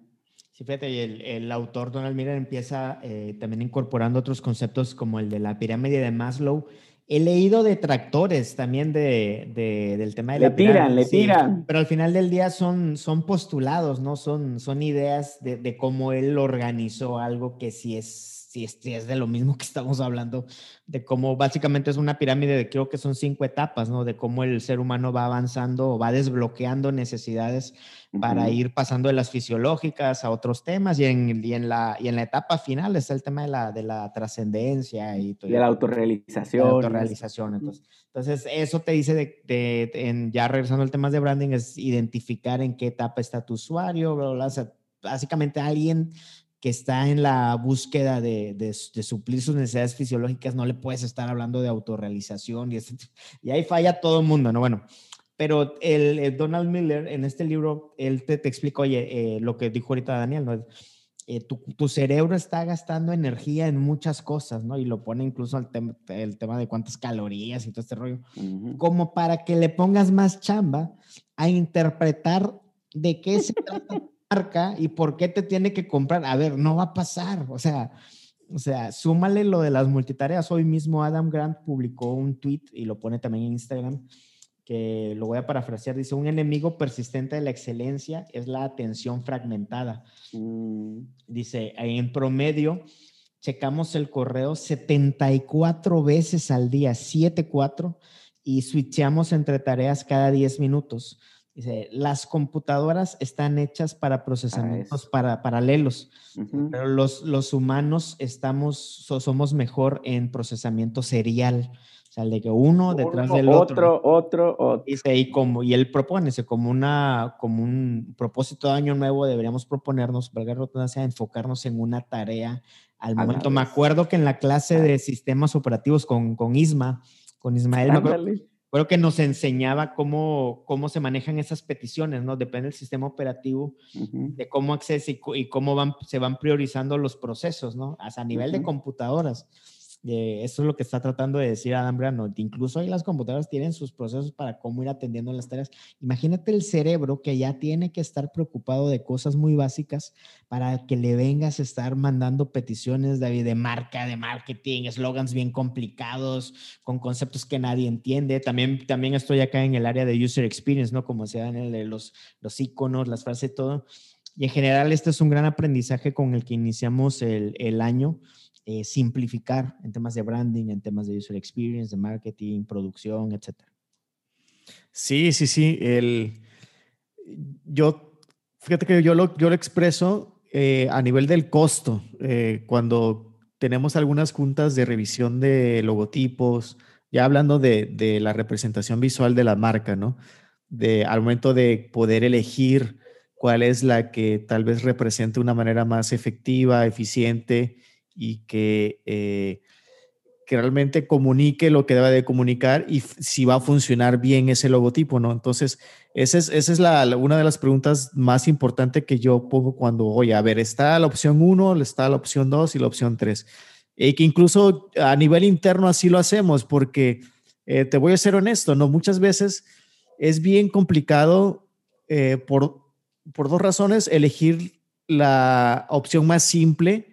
Sí, fíjate, y el, autor Donald Miller empieza eh, también incorporando otros conceptos como el de la pirámide de Maslow. He leído detractores también de, del tema de le la pirámide. Le tiran, le tiran. Pero al final del día son, son postulados, ¿no? Son, son ideas de, de cómo él organizó algo que sí es si es, de lo mismo que estamos hablando, de cómo básicamente es una pirámide de creo que son cinco etapas, ¿no? De cómo el ser humano va avanzando o va desbloqueando necesidades para ir pasando de las fisiológicas a otros temas y en, y en, la, y en la etapa final está el tema de la, de la trascendencia y, de la autorrealización. La autorrealización. Entonces, entonces, eso te dice de, de, en, ya regresando al tema de branding, es identificar en qué etapa está tu usuario, básicamente alguien que está en la búsqueda de, de, suplir sus necesidades fisiológicas, no le puedes estar hablando de autorrealización y, y ahí falla todo el mundo, ¿no? Bueno, pero el, Donald Miller en este libro, él te, te explica, oye, eh, lo que dijo ahorita Daniel, ¿no? Eh, tu, tu, cerebro está gastando energía en muchas cosas, ¿no? Y lo pone incluso al tema, el tema de cuántas calorías y todo este rollo, como para que le pongas más chamba a interpretar de qué se trata [LAUGHS] marca y por qué te tiene que comprar. A ver, no va a pasar. O sea, o sea, súmale lo de las multitareas. Hoy mismo Adam Grant publicó un tweet y lo pone también en Instagram, que lo voy a parafrasear. Dice, un enemigo persistente de la excelencia es la atención fragmentada. Mm. Dice, en promedio, checamos el correo 74 veces al día, 7-4, y switchamos entre tareas cada 10 minutos. Dice, las computadoras están hechas para procesamientos para, paralelos, pero los, los humanos estamos, somos mejor en procesamiento serial. O sea, de que uno, detrás del otro. Otro, otro, Dice, y, como, y él propone, como, una, como un propósito de año nuevo, deberíamos proponernos, valga redundancia, enfocarnos en una tarea al momento. Me acuerdo que en la clase de sistemas operativos con, con Isma, con Ismael, me acuerdo, creo que nos enseñaba cómo, cómo se manejan esas peticiones, ¿no? Depende del sistema operativo, de cómo acceso y, cómo van, se van priorizando los procesos, ¿no? Hasta a nivel de computadoras. Eh, eso es lo que está tratando de decir Adam Grant. Incluso ahí las computadoras tienen sus procesos para cómo ir atendiendo las tareas. Imagínate el cerebro que ya tiene que estar preocupado de cosas muy básicas para que le vengas a estar mandando peticiones de, de marca, de marketing, eslogans bien complicados, con conceptos que nadie entiende. También, también estoy acá en el área de user experience, ¿no? Como se dan los, los iconos, las frases, todo. Y en general, este es un gran aprendizaje con el que iniciamos el, el año eh, simplificar en temas de branding, en temas de user experience, de marketing, producción, etcétera. Sí, sí, sí. El, yo, fíjate que yo lo, yo lo expreso eh, a nivel del costo. Eh, cuando tenemos algunas juntas de revisión de logotipos, ya hablando de, de, la representación visual de la marca, ¿no? De, al momento de poder elegir cuál es la que tal vez represente una manera más efectiva, eficiente y que, eh, que realmente comunique lo que debe de comunicar y si va a funcionar bien ese logotipo, ¿no? Entonces, esa es, esa es una de las preguntas más importantes que yo pongo cuando, oye, a ver, está la opción 1, está la opción 2 y la opción 3. Y que incluso a nivel interno así lo hacemos, porque eh, te voy a ser honesto, ¿no? Muchas veces es bien complicado eh, por, por dos razones elegir la opción más simple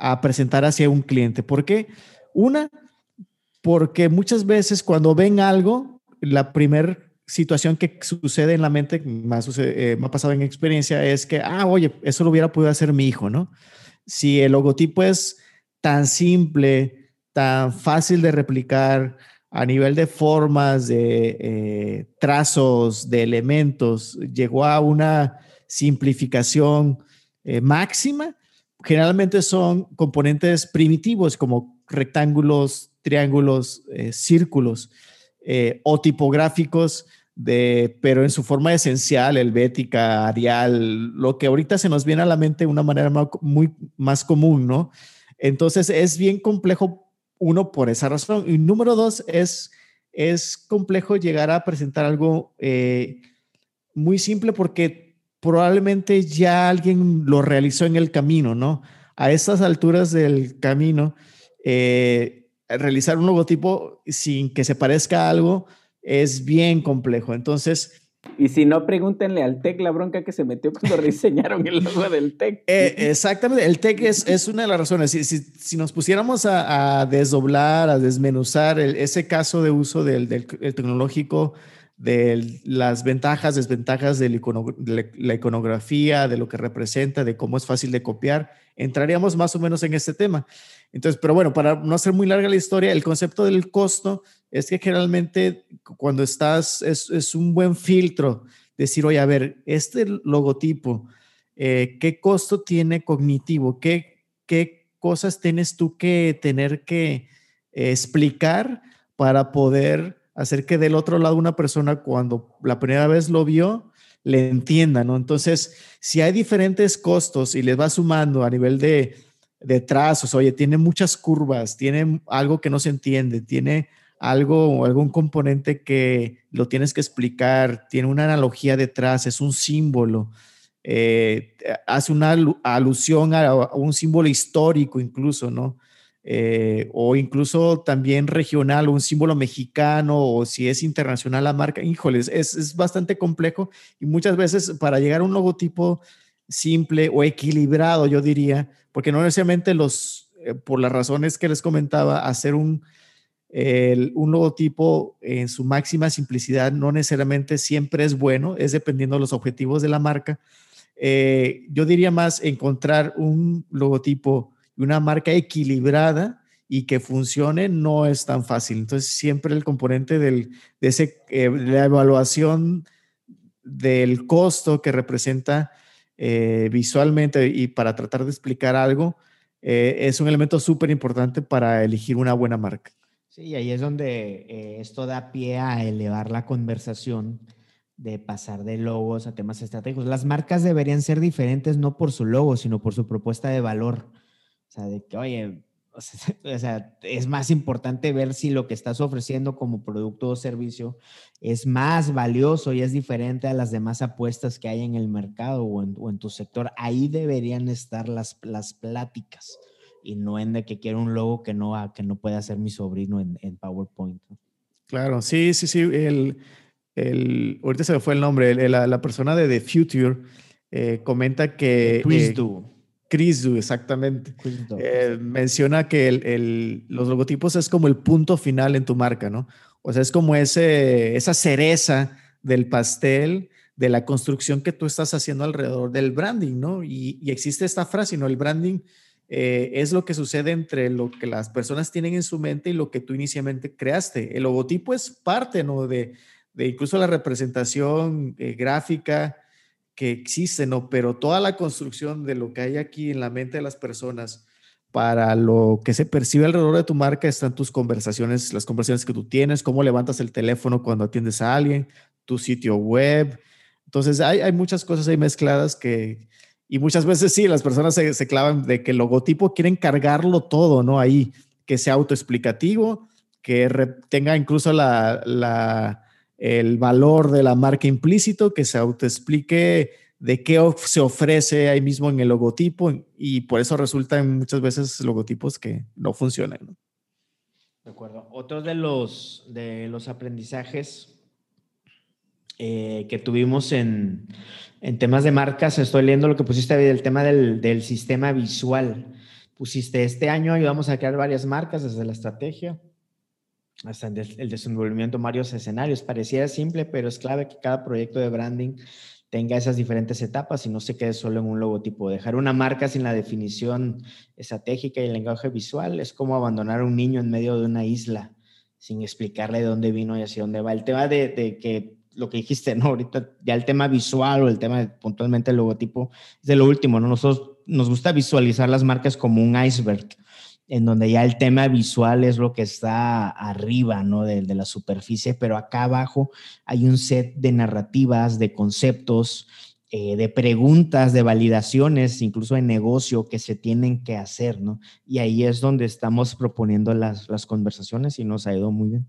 a presentar hacia un cliente. ¿Por qué? Una, porque muchas veces cuando ven algo, la primera situación que sucede en la mente, eh, me ha pasado en experiencia, es que, ah, oye, eso lo hubiera podido hacer mi hijo, ¿no? Si el logotipo es tan simple, tan fácil de replicar a nivel de formas, de eh, trazos, de elementos, llegó a una simplificación eh, máxima, generalmente son componentes primitivos como rectángulos, triángulos, eh, círculos eh, o tipográficos, de, pero en su forma esencial, helvética, arial, lo que ahorita se nos viene a la mente de una manera muy más común, ¿no? Entonces es bien complejo, uno, por esa razón. Y número dos, es, es complejo llegar a presentar algo eh, muy simple porque probablemente ya alguien lo realizó en el camino, ¿no? A estas alturas del camino, eh, realizar un logotipo sin que se parezca a algo es bien complejo. Entonces... Y si no, pregúntenle al TEC la bronca que se metió cuando [LAUGHS] rediseñaron el logo del TEC. Eh, exactamente, el TEC es, es, una de las razones. Si, si, nos pusiéramos a, desdoblar, a desmenuzar ese caso de uso del, del tecnológico, de las ventajas, desventajas de la iconografía, de lo que representa, de cómo es fácil de copiar, entraríamos más o menos en este tema. Entonces, pero bueno, para no hacer muy larga la historia, el concepto del costo es que generalmente cuando estás, es, un buen filtro decir, oye, a ver, este logotipo, eh, ¿qué costo tiene cognitivo? ¿Qué, ¿Qué cosas tienes tú que tener que explicar para poder hacer que del otro lado una persona cuando la primera vez lo vio, le entienda, ¿no? Entonces, si hay diferentes costos y les va sumando a nivel de, de trazos, oye, tiene muchas curvas, tiene algo que no se entiende, tiene algo o algún componente que lo tienes que explicar, tiene una analogía detrás, es un símbolo, eh, hace una alusión a, un símbolo histórico incluso, ¿no? Eh, o incluso también regional, un símbolo mexicano, o si es internacional la marca, híjoles, es, es bastante complejo y muchas veces para llegar a un logotipo simple o equilibrado, yo diría, porque no necesariamente los, eh, por las razones que les comentaba, hacer un, un logotipo en su máxima simplicidad no necesariamente siempre es bueno, es dependiendo de los objetivos de la marca. Eh, yo diría más encontrar un logotipo una marca equilibrada y que funcione no es tan fácil. Entonces, siempre el componente del, de ese, eh, la evaluación del costo que representa eh, visualmente y para tratar de explicar algo eh, es un elemento súper importante para elegir una buena marca. Sí, ahí es donde esto da pie a elevar la conversación de pasar de logos a temas estratégicos. Las marcas deberían ser diferentes no por su logo, sino por su propuesta de valor. O sea, de que, oye, [LAUGHS] o sea, es más importante ver si lo que estás ofreciendo como producto o servicio es más valioso y es diferente a las demás apuestas que hay en el mercado o en, tu sector. Ahí deberían estar las, las pláticas y no en de que quiero un logo que no, que no pueda hacer mi sobrino en, PowerPoint. Claro, sí, sí, sí. El, el, ahorita se me fue el nombre. la, persona de The Future eh, comenta que... Chris eh, Chris, exactamente. Eh, menciona que el, los logotipos es como el punto final en tu marca, ¿no? O sea, es como ese, esa cereza del pastel de la construcción que tú estás haciendo alrededor del branding, ¿no? Y, existe esta frase, ¿no? El branding eh, es lo que sucede entre lo que las personas tienen en su mente y lo que tú inicialmente creaste. El logotipo es parte, ¿no? De, de incluso la representación eh, gráfica, que existe, ¿no? Pero toda la construcción de lo que hay aquí en la mente de las personas para lo que se percibe alrededor de tu marca están tus conversaciones, las conversaciones que tú tienes, cómo levantas el teléfono cuando atiendes a alguien, tu sitio web. Entonces hay, hay muchas cosas ahí mezcladas que, y muchas veces sí, las personas se, se clavan de que el logotipo quieren cargarlo todo, ¿no? Ahí, que sea autoexplicativo, que tenga incluso la, el valor de la marca implícito, que se autoexplique de qué se ofrece ahí mismo en el logotipo y por eso resultan muchas veces logotipos que no funcionan. De acuerdo. Otro de los, de los aprendizajes eh, que tuvimos en, en, temas de marcas, estoy leyendo lo que pusiste, el tema del, del sistema visual. Pusiste, este año ayudamos a crear varias marcas desde la estrategia hasta el desenvolvimiento de varios escenarios. Pareciera simple, pero es clave que cada proyecto de branding tenga esas diferentes etapas y no se quede solo en un logotipo. Dejar una marca sin la definición estratégica y el lenguaje visual es como abandonar a un niño en medio de una isla sin explicarle de dónde vino y hacia dónde va. El tema de, que lo que dijiste, ¿no? Ahorita ya el tema visual o el tema puntualmente el logotipo es de lo último, ¿no? Nosotros nos gusta visualizar las marcas como un iceberg en donde ya el tema visual es lo que está arriba, ¿no? De, la superficie, pero acá abajo hay un set de narrativas, de conceptos, eh, de preguntas, de validaciones, incluso de negocio que se tienen que hacer, ¿no? Y ahí es donde estamos proponiendo las, las conversaciones y nos ha ido muy bien.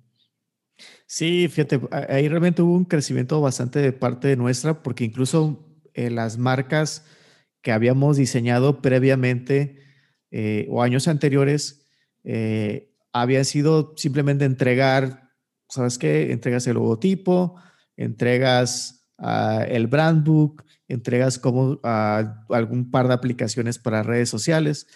Sí, fíjate, ahí realmente hubo un crecimiento bastante de parte nuestra, porque incluso eh, las marcas que habíamos diseñado previamente, eh, o años anteriores eh, había sido simplemente entregar, ¿sabes qué? Entregas el logotipo, entregas uh, el brand book, entregas como uh, algún par de aplicaciones para redes sociales,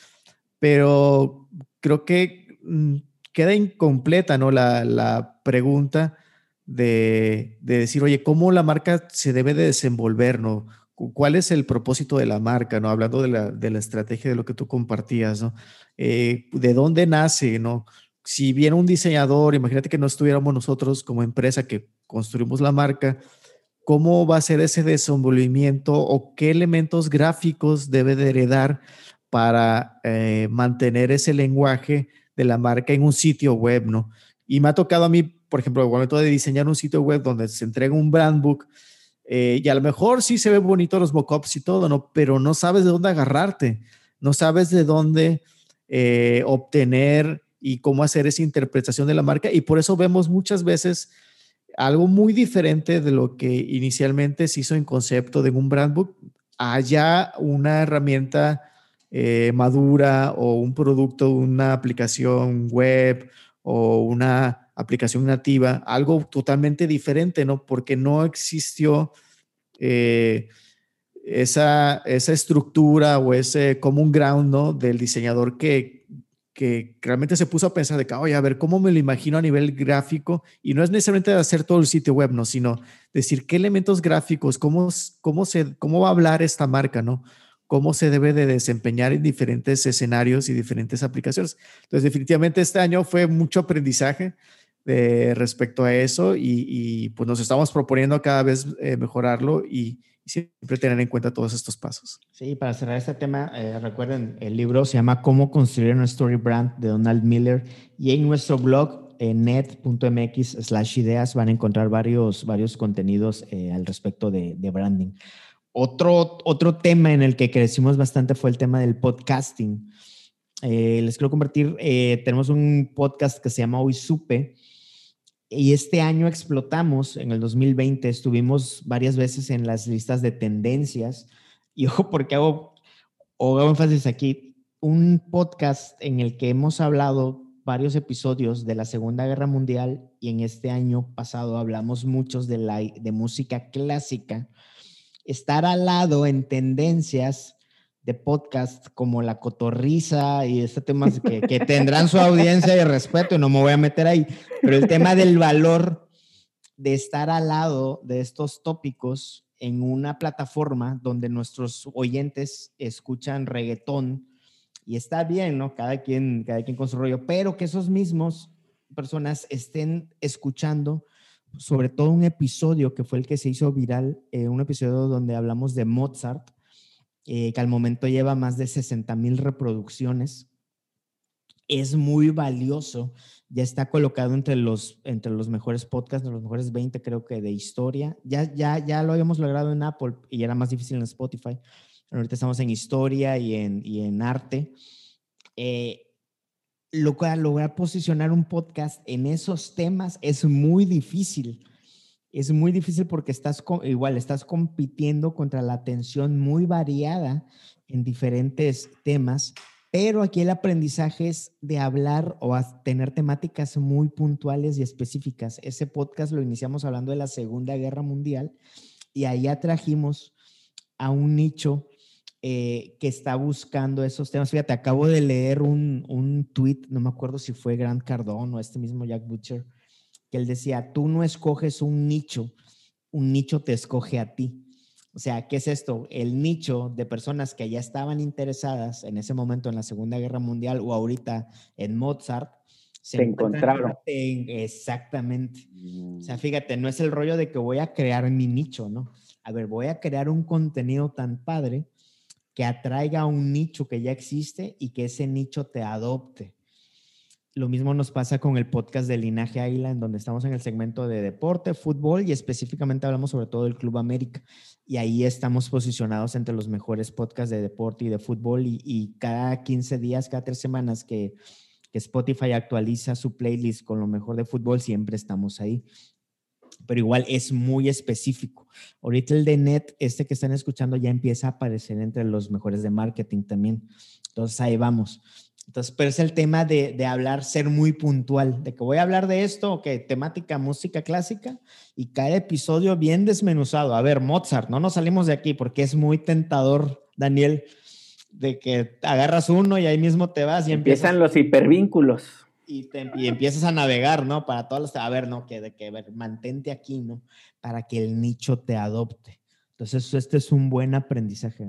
pero creo que mm, queda incompleta ¿no? la, la pregunta de, de, decir, oye, ¿cómo la marca se debe de desenvolver? ¿no? Cuál es el propósito de la marca, ¿no? Hablando de la, de la estrategia de lo que tú compartías, ¿no? Eh, ¿De dónde nace, ¿no? Si viene un diseñador, imagínate que no estuviéramos nosotros como empresa que construimos la marca, ¿cómo va a ser ese desenvolvimiento o qué elementos gráficos debe de heredar para eh, mantener ese lenguaje de la marca en un sitio web, ¿no? Y me ha tocado a mí, por ejemplo, el momento de diseñar un sitio web donde se entrega un brand book, eh, y a lo mejor sí se ve bonito los mockups y todo, ¿no? Pero no sabes de dónde agarrarte, no sabes de dónde eh, obtener y cómo hacer esa interpretación de la marca. Y por eso vemos muchas veces algo muy diferente de lo que inicialmente se hizo en concepto de un brand book, allá una herramienta eh, madura o un producto, una aplicación web o una aplicación nativa, algo totalmente diferente, ¿no? Porque no existió eh, esa, esa estructura o ese common ground, ¿no? Del diseñador que, que realmente se puso a pensar de que, oye, a ver, ¿cómo me lo imagino a nivel gráfico? Y no es necesariamente hacer todo el sitio web, ¿no? Sino decir qué elementos gráficos, cómo, cómo, se, cómo va a hablar esta marca, ¿no? cómo se debe de desempeñar en diferentes escenarios y diferentes aplicaciones. Entonces, definitivamente este año fue mucho aprendizaje respecto a eso y, pues nos estamos proponiendo cada vez eh, mejorarlo y, siempre tener en cuenta todos estos pasos. Sí, para cerrar este tema, eh, recuerden, el libro se llama Cómo construir una story brand de Donald Miller y en nuestro blog en net.mx slash ideas van a encontrar varios, varios contenidos eh, al respecto de, de, branding. Otro, otro tema en el que crecimos bastante fue el tema del podcasting. les quiero compartir, tenemos un podcast que se llama Hoy Supe, y este año explotamos, en el 2020 estuvimos varias veces en las listas de tendencias. Y ojo, porque hago, hago énfasis aquí, un podcast en el que hemos hablado varios episodios de la Segunda Guerra Mundial y en este año pasado hablamos muchos de, la, de música clásica. Estar al lado en tendencias de podcast como La Cotorriza y este tema que, tendrán su audiencia y respeto y no me voy a meter ahí, pero el tema del valor de estar al lado de estos tópicos en una plataforma donde nuestros oyentes escuchan reggaetón y está bien, ¿no? Cada quien, cada quien con su rollo, pero que esos mismos personas estén escuchando sobre todo un episodio que fue el que se hizo viral, eh, un episodio donde hablamos de Mozart, eh, que al momento lleva más de 60 mil reproducciones. Es muy valioso, ya está colocado entre los, entre los mejores podcasts, de los mejores 20 creo que de historia. Ya, ya, ya lo habíamos logrado en Apple y era más difícil en Spotify. Ahorita estamos en historia y en, y en arte. Eh, lograr posicionar un podcast en esos temas es muy difícil. Es muy difícil porque estás igual, estás compitiendo contra la atención muy variada en diferentes temas, pero aquí el aprendizaje es de hablar o tener temáticas muy puntuales y específicas. Ese podcast lo iniciamos hablando de la Segunda Guerra Mundial y ahí atrajimos a un nicho eh, que está buscando esos temas. Fíjate, acabo de leer un, un tweet, no me acuerdo si fue Grant Cardone o este mismo Jack Butcher, que él decía, tú no escoges un nicho, un nicho te escoge a ti. O sea, ¿qué es esto? El nicho de personas que ya estaban interesadas en ese momento en la Segunda Guerra Mundial o ahorita en Mozart, se, encontraron. exactamente. O sea, mm. fíjate, no es el rollo de que voy a crear mi nicho, ¿no? A ver, voy a crear un contenido tan padre que atraiga a un nicho que ya existe y que ese nicho te adopte. Lo mismo nos pasa con el podcast de Linaje Águila, en donde estamos en el segmento de deporte, fútbol y específicamente hablamos sobre todo del Club América. Y ahí estamos posicionados entre los mejores podcasts de deporte y de fútbol. Y, cada 15 días, cada tres semanas que, que Spotify actualiza su playlist con lo mejor de fútbol, siempre estamos ahí pero igual es muy específico. Ahorita el de net, este que están escuchando, ya empieza a aparecer entre los mejores de marketing también. Entonces ahí vamos. Entonces, pero es el tema de, de hablar, ser muy puntual, de que voy a hablar de esto, ok, temática música clásica y cada episodio bien desmenuzado. A ver, Mozart, no nos salimos de aquí porque es muy tentador, Daniel, de que agarras uno y ahí mismo te vas y empiezan los hipervínculos y, empiezas a navegar, ¿no? Para todos los, a ver, ¿no? Que, de que, ver, mantente aquí, ¿no? Para que el nicho te adopte. Entonces, este es un buen aprendizaje.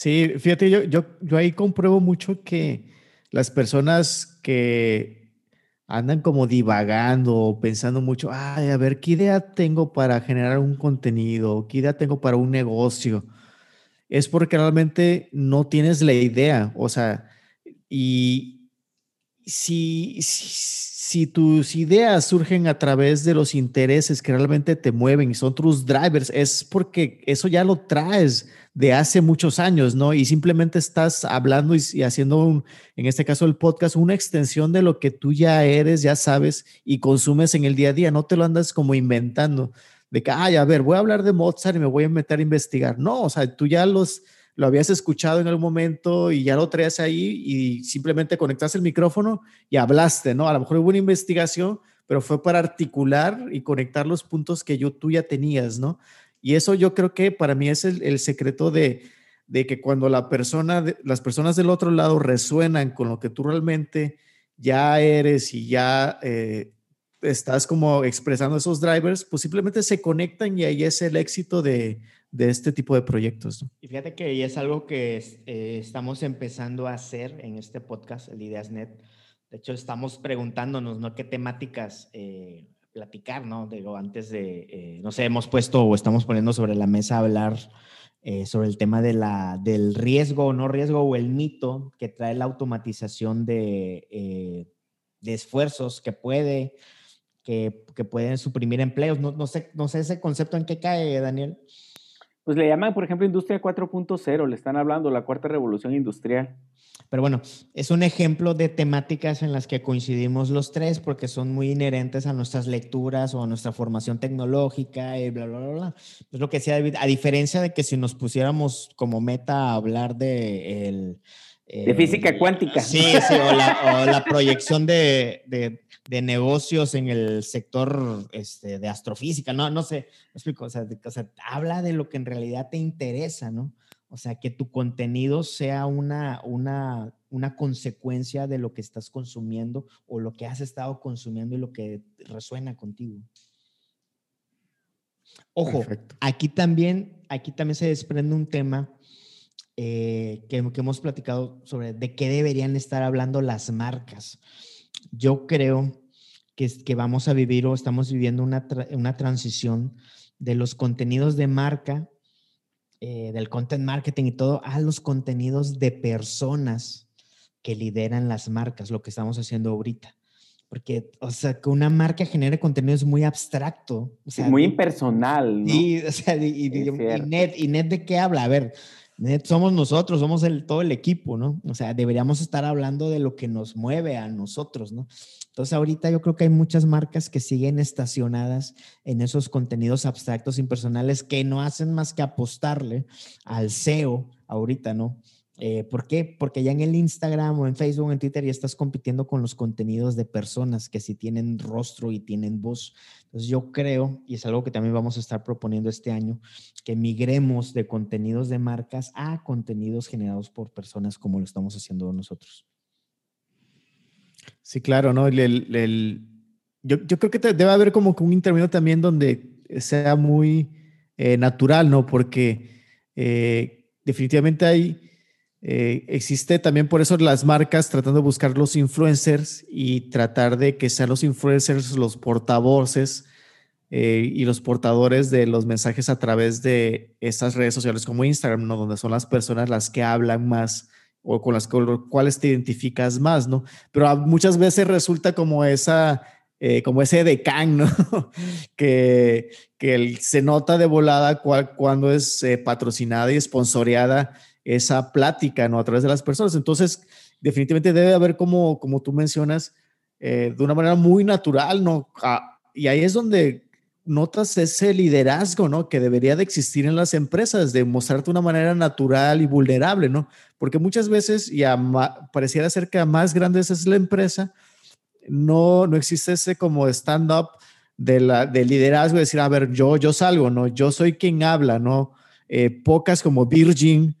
Sí, fíjate, yo, yo, yo ahí compruebo mucho que las personas que andan como divagando o pensando mucho, ay, a ver, ¿qué idea tengo para generar un contenido? ¿Qué idea tengo para un negocio? Es porque realmente no tienes la idea, o sea, y, si, si, tus ideas surgen a través de los intereses que realmente te mueven y son tus drivers, es porque eso ya lo traes de hace muchos años, ¿no? Y simplemente estás hablando y, haciendo, en este caso el podcast, una extensión de lo que tú ya eres, ya sabes y consumes en el día a día. No te lo andas como inventando de que, ay, a ver, voy a hablar de Mozart y me voy a meter a investigar. No, o sea, tú ya los lo habías escuchado en algún momento y ya lo traías ahí y simplemente conectaste el micrófono y hablaste, ¿no? A lo mejor hubo una investigación, pero fue para articular y conectar los puntos que yo, tú ya tenías, ¿no? Y eso yo creo que para mí es el, secreto de, de, que cuando la persona, las personas del otro lado resuenan con lo que tú realmente ya eres y ya eh, estás como expresando esos drivers, pues simplemente se conectan y ahí es el éxito de, de este tipo de proyectos. Y fíjate que es algo que eh, estamos empezando a hacer en este podcast, el IdeasNet. De hecho, estamos preguntándonos, ¿no? ¿Qué temáticas eh, platicar, ¿no? Digo, antes de, eh, no sé, hemos puesto o estamos poniendo sobre la mesa hablar sobre el tema de la, del riesgo o no riesgo o el mito que trae la automatización de, de esfuerzos que puede, que, que, pueden suprimir empleos. No, no, sé, no sé ese concepto en qué cae, Daniel. Pues le llaman, por ejemplo, Industria 4.0, le están hablando la cuarta revolución industrial. Pero bueno, es un ejemplo de temáticas en las que coincidimos los tres porque son muy inherentes a nuestras lecturas o a nuestra formación tecnológica y bla, bla, bla, bla. Es lo que decía David, a diferencia de que si nos pusiéramos como meta a hablar de el, de física cuántica. Sí, sí, o la, proyección de, de, negocios en el sector este, de astrofísica, no, no sé, me explico, o sea, habla de lo que en realidad te interesa, ¿no? O sea, que tu contenido sea una, una, una consecuencia de lo que estás consumiendo o lo que has estado consumiendo y lo que resuena contigo. Ojo, aquí también, aquí también se desprende un tema eh, que, hemos platicado sobre de qué deberían estar hablando las marcas. Yo creo que, que vamos a vivir o estamos viviendo una, una transición de los contenidos de marca, eh, del content marketing y todo, a los contenidos de personas que lideran las marcas, lo que estamos haciendo ahorita. Porque, o sea, que una marca genere contenido es muy abstracto. O sea, muy impersonal, ¿no? Sí, o sea, y, y, net, ¿y net de qué habla? A ver, somos nosotros, somos el, todo el equipo, ¿no? O sea, deberíamos estar hablando de lo que nos mueve a nosotros, ¿no? Entonces, ahorita yo creo que hay muchas marcas que siguen estacionadas en esos contenidos abstractos impersonales que no hacen más que apostarle al SEO ahorita, ¿no? Eh, ¿Por qué? Porque ya en el Instagram o en Facebook o en Twitter ya estás compitiendo con los contenidos de personas que sí tienen rostro y tienen voz. Entonces yo creo, y es algo que también vamos a estar proponiendo este año, que migremos de contenidos de marcas a contenidos generados por personas como lo estamos haciendo nosotros. Sí, claro, ¿no? yo, creo que debe haber como un intermedio también donde sea muy eh, natural, ¿no? Porque eh, definitivamente hay eh, existe también por eso las marcas tratando de buscar los influencers y tratar de que sean los influencers los portavoces eh, y los portadores de los mensajes a través de estas redes sociales como Instagram, ¿no? Donde son las personas las que hablan más o con las cuales te identificas más, ¿no? Pero muchas veces resulta como esa, eh, como ese decán, [LAUGHS] ¿no? que, que se nota de volada cuando es patrocinada y esponsoreada esa plática, ¿no? A través de las personas. Entonces, definitivamente debe haber, como, como tú mencionas, eh, de una manera muy natural, ¿no? Ah, y ahí es donde notas ese liderazgo, ¿no? Que debería de existir en las empresas, de mostrarte una manera natural y vulnerable, ¿no? Porque muchas veces, y pareciera ser que a más grandes es la empresa, no, no existe ese como stand-up de, la, de liderazgo, de decir, a ver, yo, yo salgo, ¿no? Yo soy quien habla, ¿no? Eh, pocas como Virgin,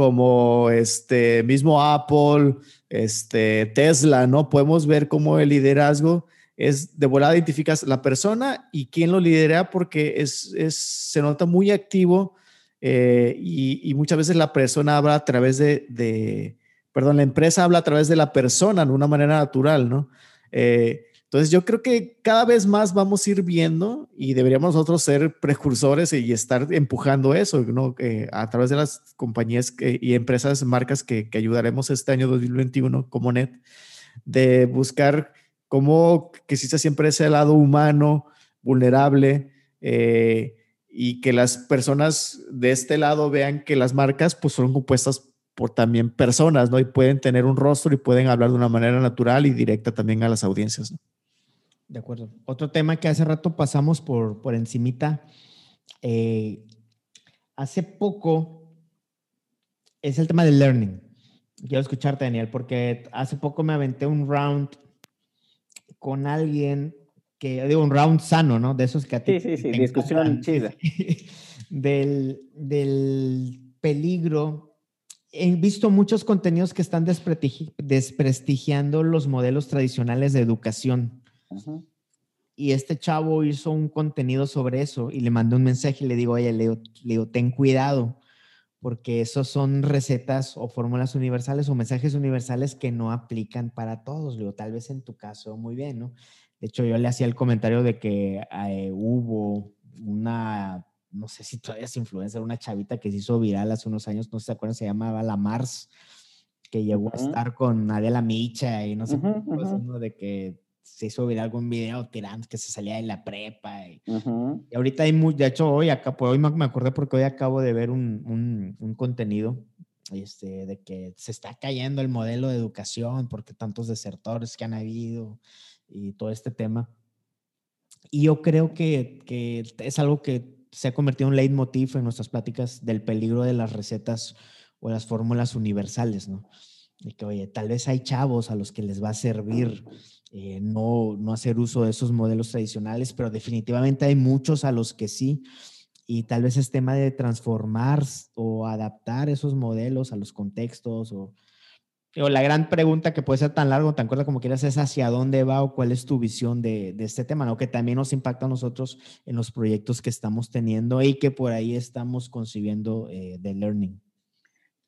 como este mismo Apple, este Tesla, ¿no? Podemos ver cómo el liderazgo es de volada identificas la persona y quién lo lidera porque es, es se nota muy activo eh, y, muchas veces la persona habla a través de, de, perdón, la empresa habla a través de la persona de una manera natural, ¿no? Eh, entonces yo creo que cada vez más vamos a ir viendo y deberíamos nosotros ser precursores y estar empujando eso, ¿no? a través de las compañías y empresas, marcas que, ayudaremos este año 2021 como NET, de buscar cómo que exista siempre ese lado humano, vulnerable, eh, y que las personas de este lado vean que las marcas pues son compuestas por también personas, ¿no? Y pueden tener un rostro y pueden hablar de una manera natural y directa también a las audiencias, ¿no? De acuerdo. Otro tema que hace rato pasamos por, por encimita. Eh, hace poco es el tema del learning. Quiero escucharte, Daniel, porque hace poco me aventé un round con alguien que, digo, un round sano, ¿no? De esos que a ti. Sí, sí, sí, discusión chida. [LAUGHS] del, del peligro. He visto muchos contenidos que están desprestigiando los modelos tradicionales de educación. Y este chavo hizo un contenido sobre eso y le mandé un mensaje y le digo, oye, Leo, Leo, ten cuidado, porque esos son recetas o fórmulas universales o mensajes universales que no aplican para todos. Leo, tal vez en tu caso, muy bien, ¿no? De hecho, yo le hacía el comentario de que eh, hubo una, no sé si todavía es influencer, una chavita que se hizo viral hace unos años, no sé si se acuerdan, se llamaba La Mars, que llegó a estar con Adela Micha y no sé qué De que se hizo viral algún video tirando que se salía de la prepa. Y, ahorita hay muy, de hecho, hoy acá, pues hoy me acordé porque hoy acabo de ver un, un, contenido este, de que se está cayendo el modelo de educación porque tantos desertores que han habido y todo este tema. Y yo creo que, que es algo que se ha convertido en un leitmotiv en nuestras pláticas del peligro de las recetas o las fórmulas universales, ¿no? Y que, oye, tal vez hay chavos a los que les va a servir eh, no, no hacer uso de esos modelos tradicionales, pero definitivamente hay muchos a los que sí. Y tal vez es tema de transformar o adaptar esos modelos a los contextos o, la gran pregunta que puede ser tan largo, tan corta como quieras, es hacia dónde va o cuál es tu visión de, de, este tema, ¿no? Que también nos impacta a nosotros en los proyectos que estamos teniendo y que por ahí estamos concibiendo eh, de learning.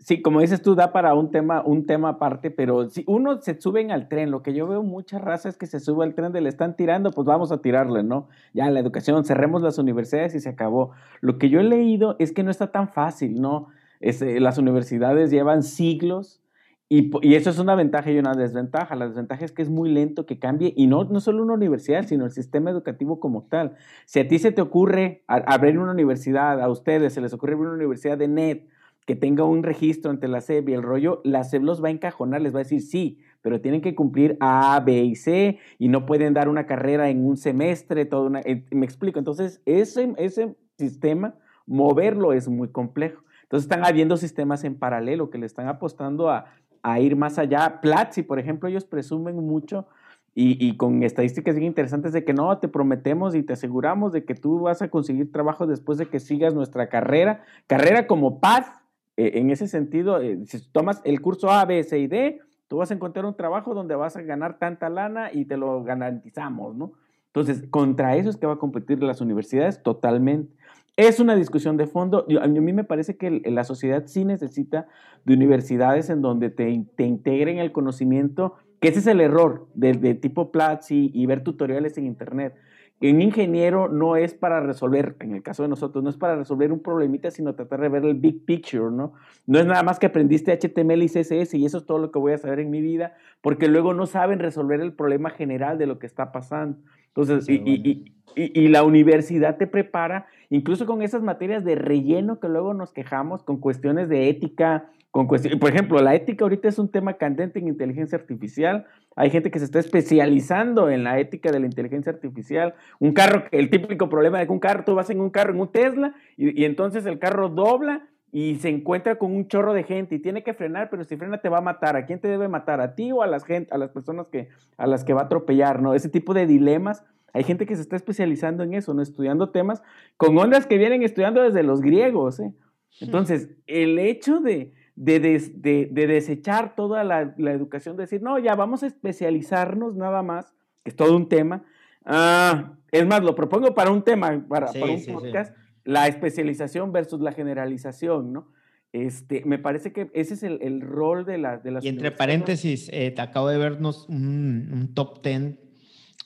Sí, como dices tú, da para un tema, un tema aparte, pero si uno se suben al tren, lo que yo veo muchas razas que se sube al tren de le están tirando, pues vamos a tirarle, ¿no? Ya la educación, cerremos las universidades y se acabó. Lo que yo he leído es que no está tan fácil, ¿no? Eh, las universidades llevan siglos y, y, eso es una ventaja y una desventaja. La desventaja es que es muy lento que cambie y no, no solo una universidad, sino el sistema educativo como tal. Si a ti se te ocurre abrir una universidad, a ustedes se les ocurre abrir una universidad de NET, que tenga un registro ante la SEP y el rollo, la SEP los va a encajonar, les va a decir sí, pero tienen que cumplir A, B y C y no pueden dar una carrera en un semestre, todo una, eh, me explico. Entonces, ese, ese sistema, moverlo es muy complejo. Entonces, están habiendo sistemas en paralelo que le están apostando a, a ir más allá. Platzi, por ejemplo, ellos presumen mucho y, y, con estadísticas bien interesantes de que no, te prometemos y te aseguramos de que tú vas a conseguir trabajo después de que sigas nuestra carrera, carrera como paz, eh, en ese sentido, eh, si tomas el curso A, B, C y D, tú vas a encontrar un trabajo donde vas a ganar tanta lana y te lo garantizamos, ¿no? Entonces, contra eso es que va a competir las universidades totalmente. Es una discusión de fondo. A mí me parece que la sociedad sí necesita de universidades en donde te, te integren el conocimiento que ese es el error de, tipo Platzi y ver tutoriales en Internet. Un ingeniero no es para resolver, en el caso de nosotros, no es para resolver un problemita, sino tratar de ver el big picture, ¿no? No es nada más que aprendiste HTML y CSS y eso es todo lo que voy a saber en mi vida, porque luego no saben resolver el problema general de lo que está pasando. Entonces, y, y, la universidad te prepara, incluso con esas materias de relleno que luego nos quejamos, con cuestiones de ética, con cuestiones, por ejemplo, la ética ahorita es un tema candente en inteligencia artificial. Hay gente que se está especializando en la ética de la inteligencia artificial. Un carro, el típico problema de que un carro, tú vas en un carro, en un Tesla, y, y entonces el carro dobla y se encuentra con un chorro de gente y tiene que frenar, pero si frena te va a matar. ¿A quién te debe matar? ¿A ti o a las, gente, a las personas que, a las que va a atropellar? ¿no? Ese tipo de dilemas hay gente que se está especializando en eso, ¿no? Estudiando temas con ondas que vienen estudiando desde los griegos, ¿eh? Entonces, el hecho de, de, desechar toda la, educación, decir, no, ya vamos a especializarnos nada más, que es todo un tema. Ah, es más, lo propongo para un tema, para, un podcast, la especialización versus la generalización, ¿no? Este, me parece que ese es el, rol de, la, de las... Y entre paréntesis, eh, te acabo de vernos un, un top 10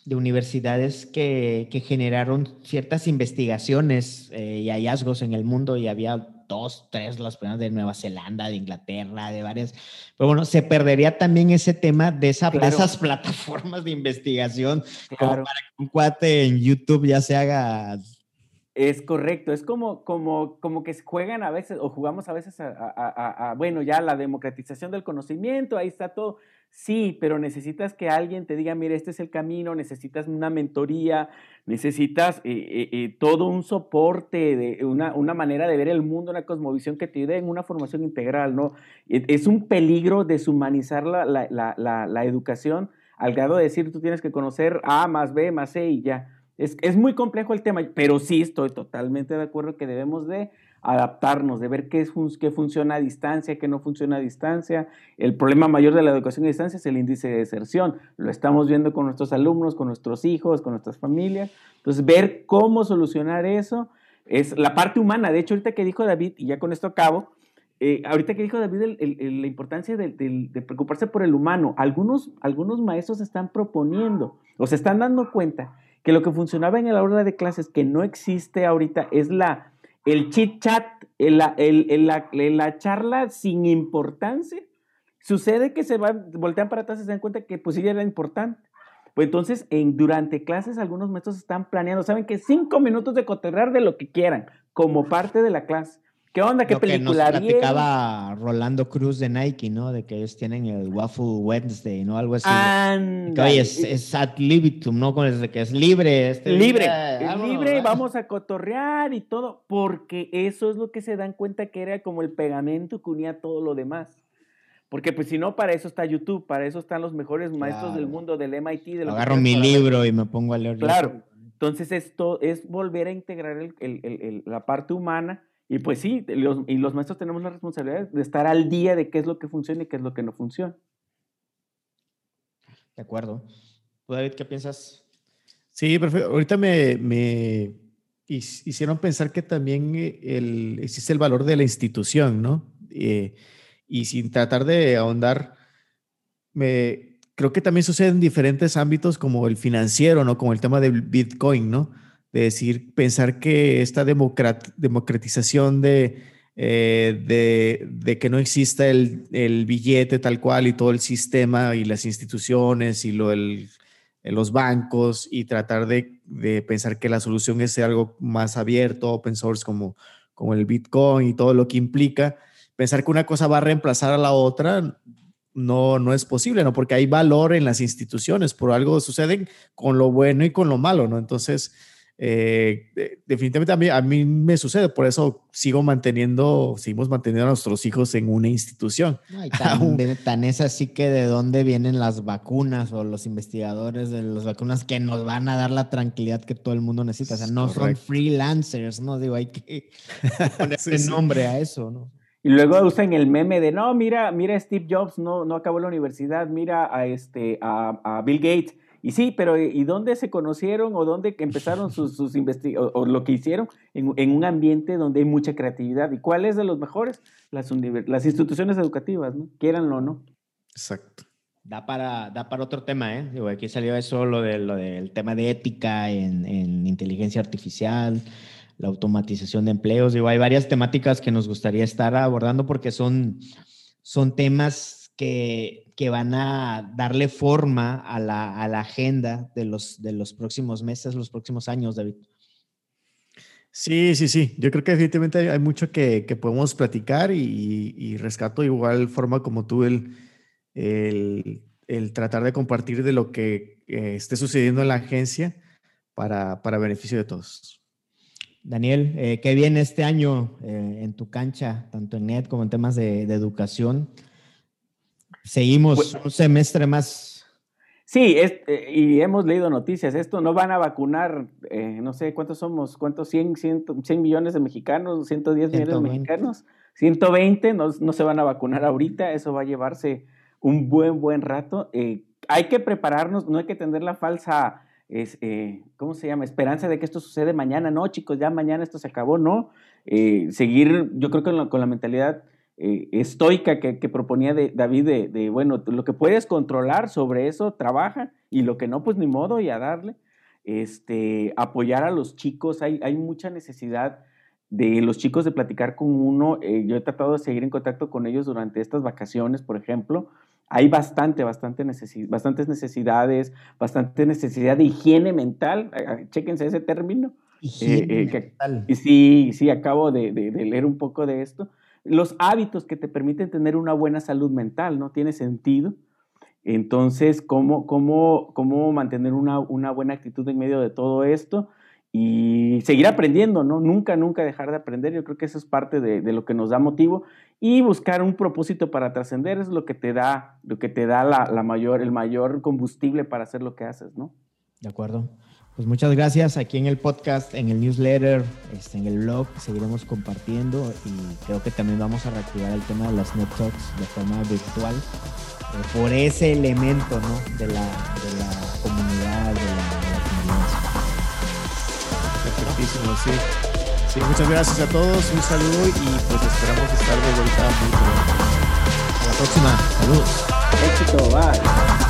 de universidades que, que generaron ciertas investigaciones eh, y hallazgos en el mundo y había dos, tres, las primeras de Nueva Zelanda, de Inglaterra, de varias. Pero bueno, se perdería también ese tema de, esa, esas plataformas de investigación como para que un cuate en YouTube ya se haga es correcto, es como, como, como que juegan a veces o jugamos a veces a, a, a, bueno, ya la democratización del conocimiento, ahí está todo. Sí, pero necesitas que alguien te diga, mire, este es el camino, necesitas una mentoría, necesitas eh, eh, eh, todo un soporte, de una, una, manera de ver el mundo, una cosmovisión que te ayude en una formación integral, ¿no? E, es un peligro deshumanizar la, la, la, la educación al grado de decir, tú tienes que conocer A más B más C y ya. Es, es, muy complejo el tema, pero sí estoy totalmente de acuerdo que debemos de adaptarnos, de ver qué, es, qué funciona a distancia, qué no funciona a distancia. El problema mayor de la educación a distancia es el índice de deserción. Lo estamos viendo con nuestros alumnos, con nuestros hijos, con nuestras familias. Entonces, ver cómo solucionar eso es la parte humana. De hecho, ahorita que dijo David, y ya con esto acabo, eh, ahorita que dijo David la importancia de, preocuparse por el humano, algunos, algunos maestros están proponiendo o se están dando cuenta que lo que funcionaba en la hora de clases que no existe ahorita es la el chit chat, el, la, charla sin importancia, sucede que se van, voltean para atrás y se dan cuenta que pues sí era importante. Pues entonces, en, durante clases, algunos maestros están planeando, saben que cinco minutos de coterrar de lo que quieran, como parte de la clase. ¿Qué onda? ¿Qué Lo película? Que nos platicaba Rolando Cruz de Nike, ¿no? De que ellos tienen el Waffle Wednesday, ¿no? Algo así. Que, oye, es, es, ad libitum, ¿no? Con que es libre. Este libre. libre, vamos a cotorrear y todo, porque eso es lo que se dan cuenta que era como el pegamento que unía todo lo demás. Porque pues si no, para eso está YouTube, para eso están los mejores maestros del mundo, del MIT. De Agarro mi libro y me pongo a leer. Claro. Entonces esto es volver a integrar el, el, la parte humana y pues sí, los, y los maestros tenemos la responsabilidad de estar al día de qué es lo que funciona y qué es lo que no funciona. De acuerdo. ¿Tú, David, qué piensas? Sí, perfecto. Ahorita me, me hicieron pensar que también eh, el, existe el valor de la institución, ¿no? Eh, y sin tratar de ahondar, me, creo que también sucede en diferentes ámbitos como el financiero, ¿no? Como el tema del Bitcoin, ¿no? De decir, pensar que esta democratización de, eh, de, de, que no exista el, el, billete tal cual y todo el sistema y las instituciones y lo, el, los bancos y tratar de, de, pensar que la solución es algo más abierto, open source como, como el Bitcoin y todo lo que implica, pensar que una cosa va a reemplazar a la otra no, no es posible, ¿no? Porque hay valor en las instituciones, por algo suceden con lo bueno y con lo malo, ¿no? Entonces, eh, definitivamente a mí, a mí me sucede, por eso sigo manteniendo, seguimos manteniendo a nuestros hijos en una institución. [LAUGHS] tan, es así que de dónde vienen las vacunas o los investigadores de las vacunas que nos van a dar la tranquilidad que todo el mundo necesita. O sea, no son freelancers, ¿no? Digo, hay que [LAUGHS] ponerle nombre a eso, ¿no? Y luego usan el meme de, no, mira, mira Steve Jobs, no, no acabó la universidad, mira a, este, a, a Bill Gates y sí, pero ¿y dónde se conocieron o dónde empezaron sus, sus investigaciones o, lo que hicieron en, un ambiente donde hay mucha creatividad? ¿Y cuál es de los mejores? Las, las instituciones educativas, ¿no? Quieranlo o no. Exacto. Da para, da para otro tema, ¿eh? Digo, aquí salió eso, lo, de, lo del tema de ética en, en inteligencia artificial, la automatización de empleos. Digo, hay varias temáticas que nos gustaría estar abordando porque son, son temas que que van a darle forma a la, agenda de los, de los próximos meses, los próximos años, David. Sí, sí, sí. Yo creo que definitivamente hay, mucho que, podemos platicar y, rescato igual forma como tú el, el, tratar de compartir de lo que eh, esté sucediendo en la agencia para, beneficio de todos. Daniel, eh, ¿qué viene este año eh, en tu cancha, tanto en NET como en temas de educación? Seguimos pues un semestre más. Sí, eh, y hemos leído noticias. Esto no van a vacunar, eh, no sé cuántos somos, cuántos 100, 100, millones de mexicanos, 110 millones de mexicanos, 120 no, no, se van a vacunar ahorita. Eso va a llevarse un buen, buen rato. Eh, hay que prepararnos, no hay que tener la falsa, es, ¿cómo se llama? Esperanza de que esto sucede mañana. No, chicos, ya mañana esto se acabó, no. seguir, yo creo que con la mentalidad eh, estoica que, proponía de, David de, bueno, lo que puedes controlar sobre eso, trabaja, y lo que no, pues ni modo, y a darle. Este, apoyar a los chicos, hay, hay mucha necesidad de los chicos de platicar con uno. Eh, yo he tratado de seguir en contacto con ellos durante estas vacaciones, por ejemplo. Hay bastante, bastante bastantes necesidades, bastante necesidad de higiene mental. Chéquense ese término. Higiene eh, mental. sí, sí, acabo de, de, leer un poco de esto los hábitos que te permiten tener una buena salud mental, ¿no? Tiene sentido. Entonces, ¿cómo, cómo, cómo mantener una, buena actitud en medio de todo esto? Y seguir aprendiendo, ¿no? Nunca, nunca dejar de aprender. Yo creo que eso es parte de, lo que nos da motivo. Y buscar un propósito para trascender es lo que te da, lo que te da la, mayor, el mayor combustible para hacer lo que haces, ¿no? De acuerdo. Pues muchas gracias aquí en el podcast, en el newsletter, este, en el blog, seguiremos compartiendo y creo que también vamos a reactivar el tema de las Net Talks de forma virtual eh, por ese elemento ¿no? de, la, de la comunidad, de la, convivencia. Perfectísimo, sí. Sí, muchas gracias a todos, un saludo y pues esperamos estar de vuelta muy pronto. Hasta la próxima, saludos. Éxito, bye.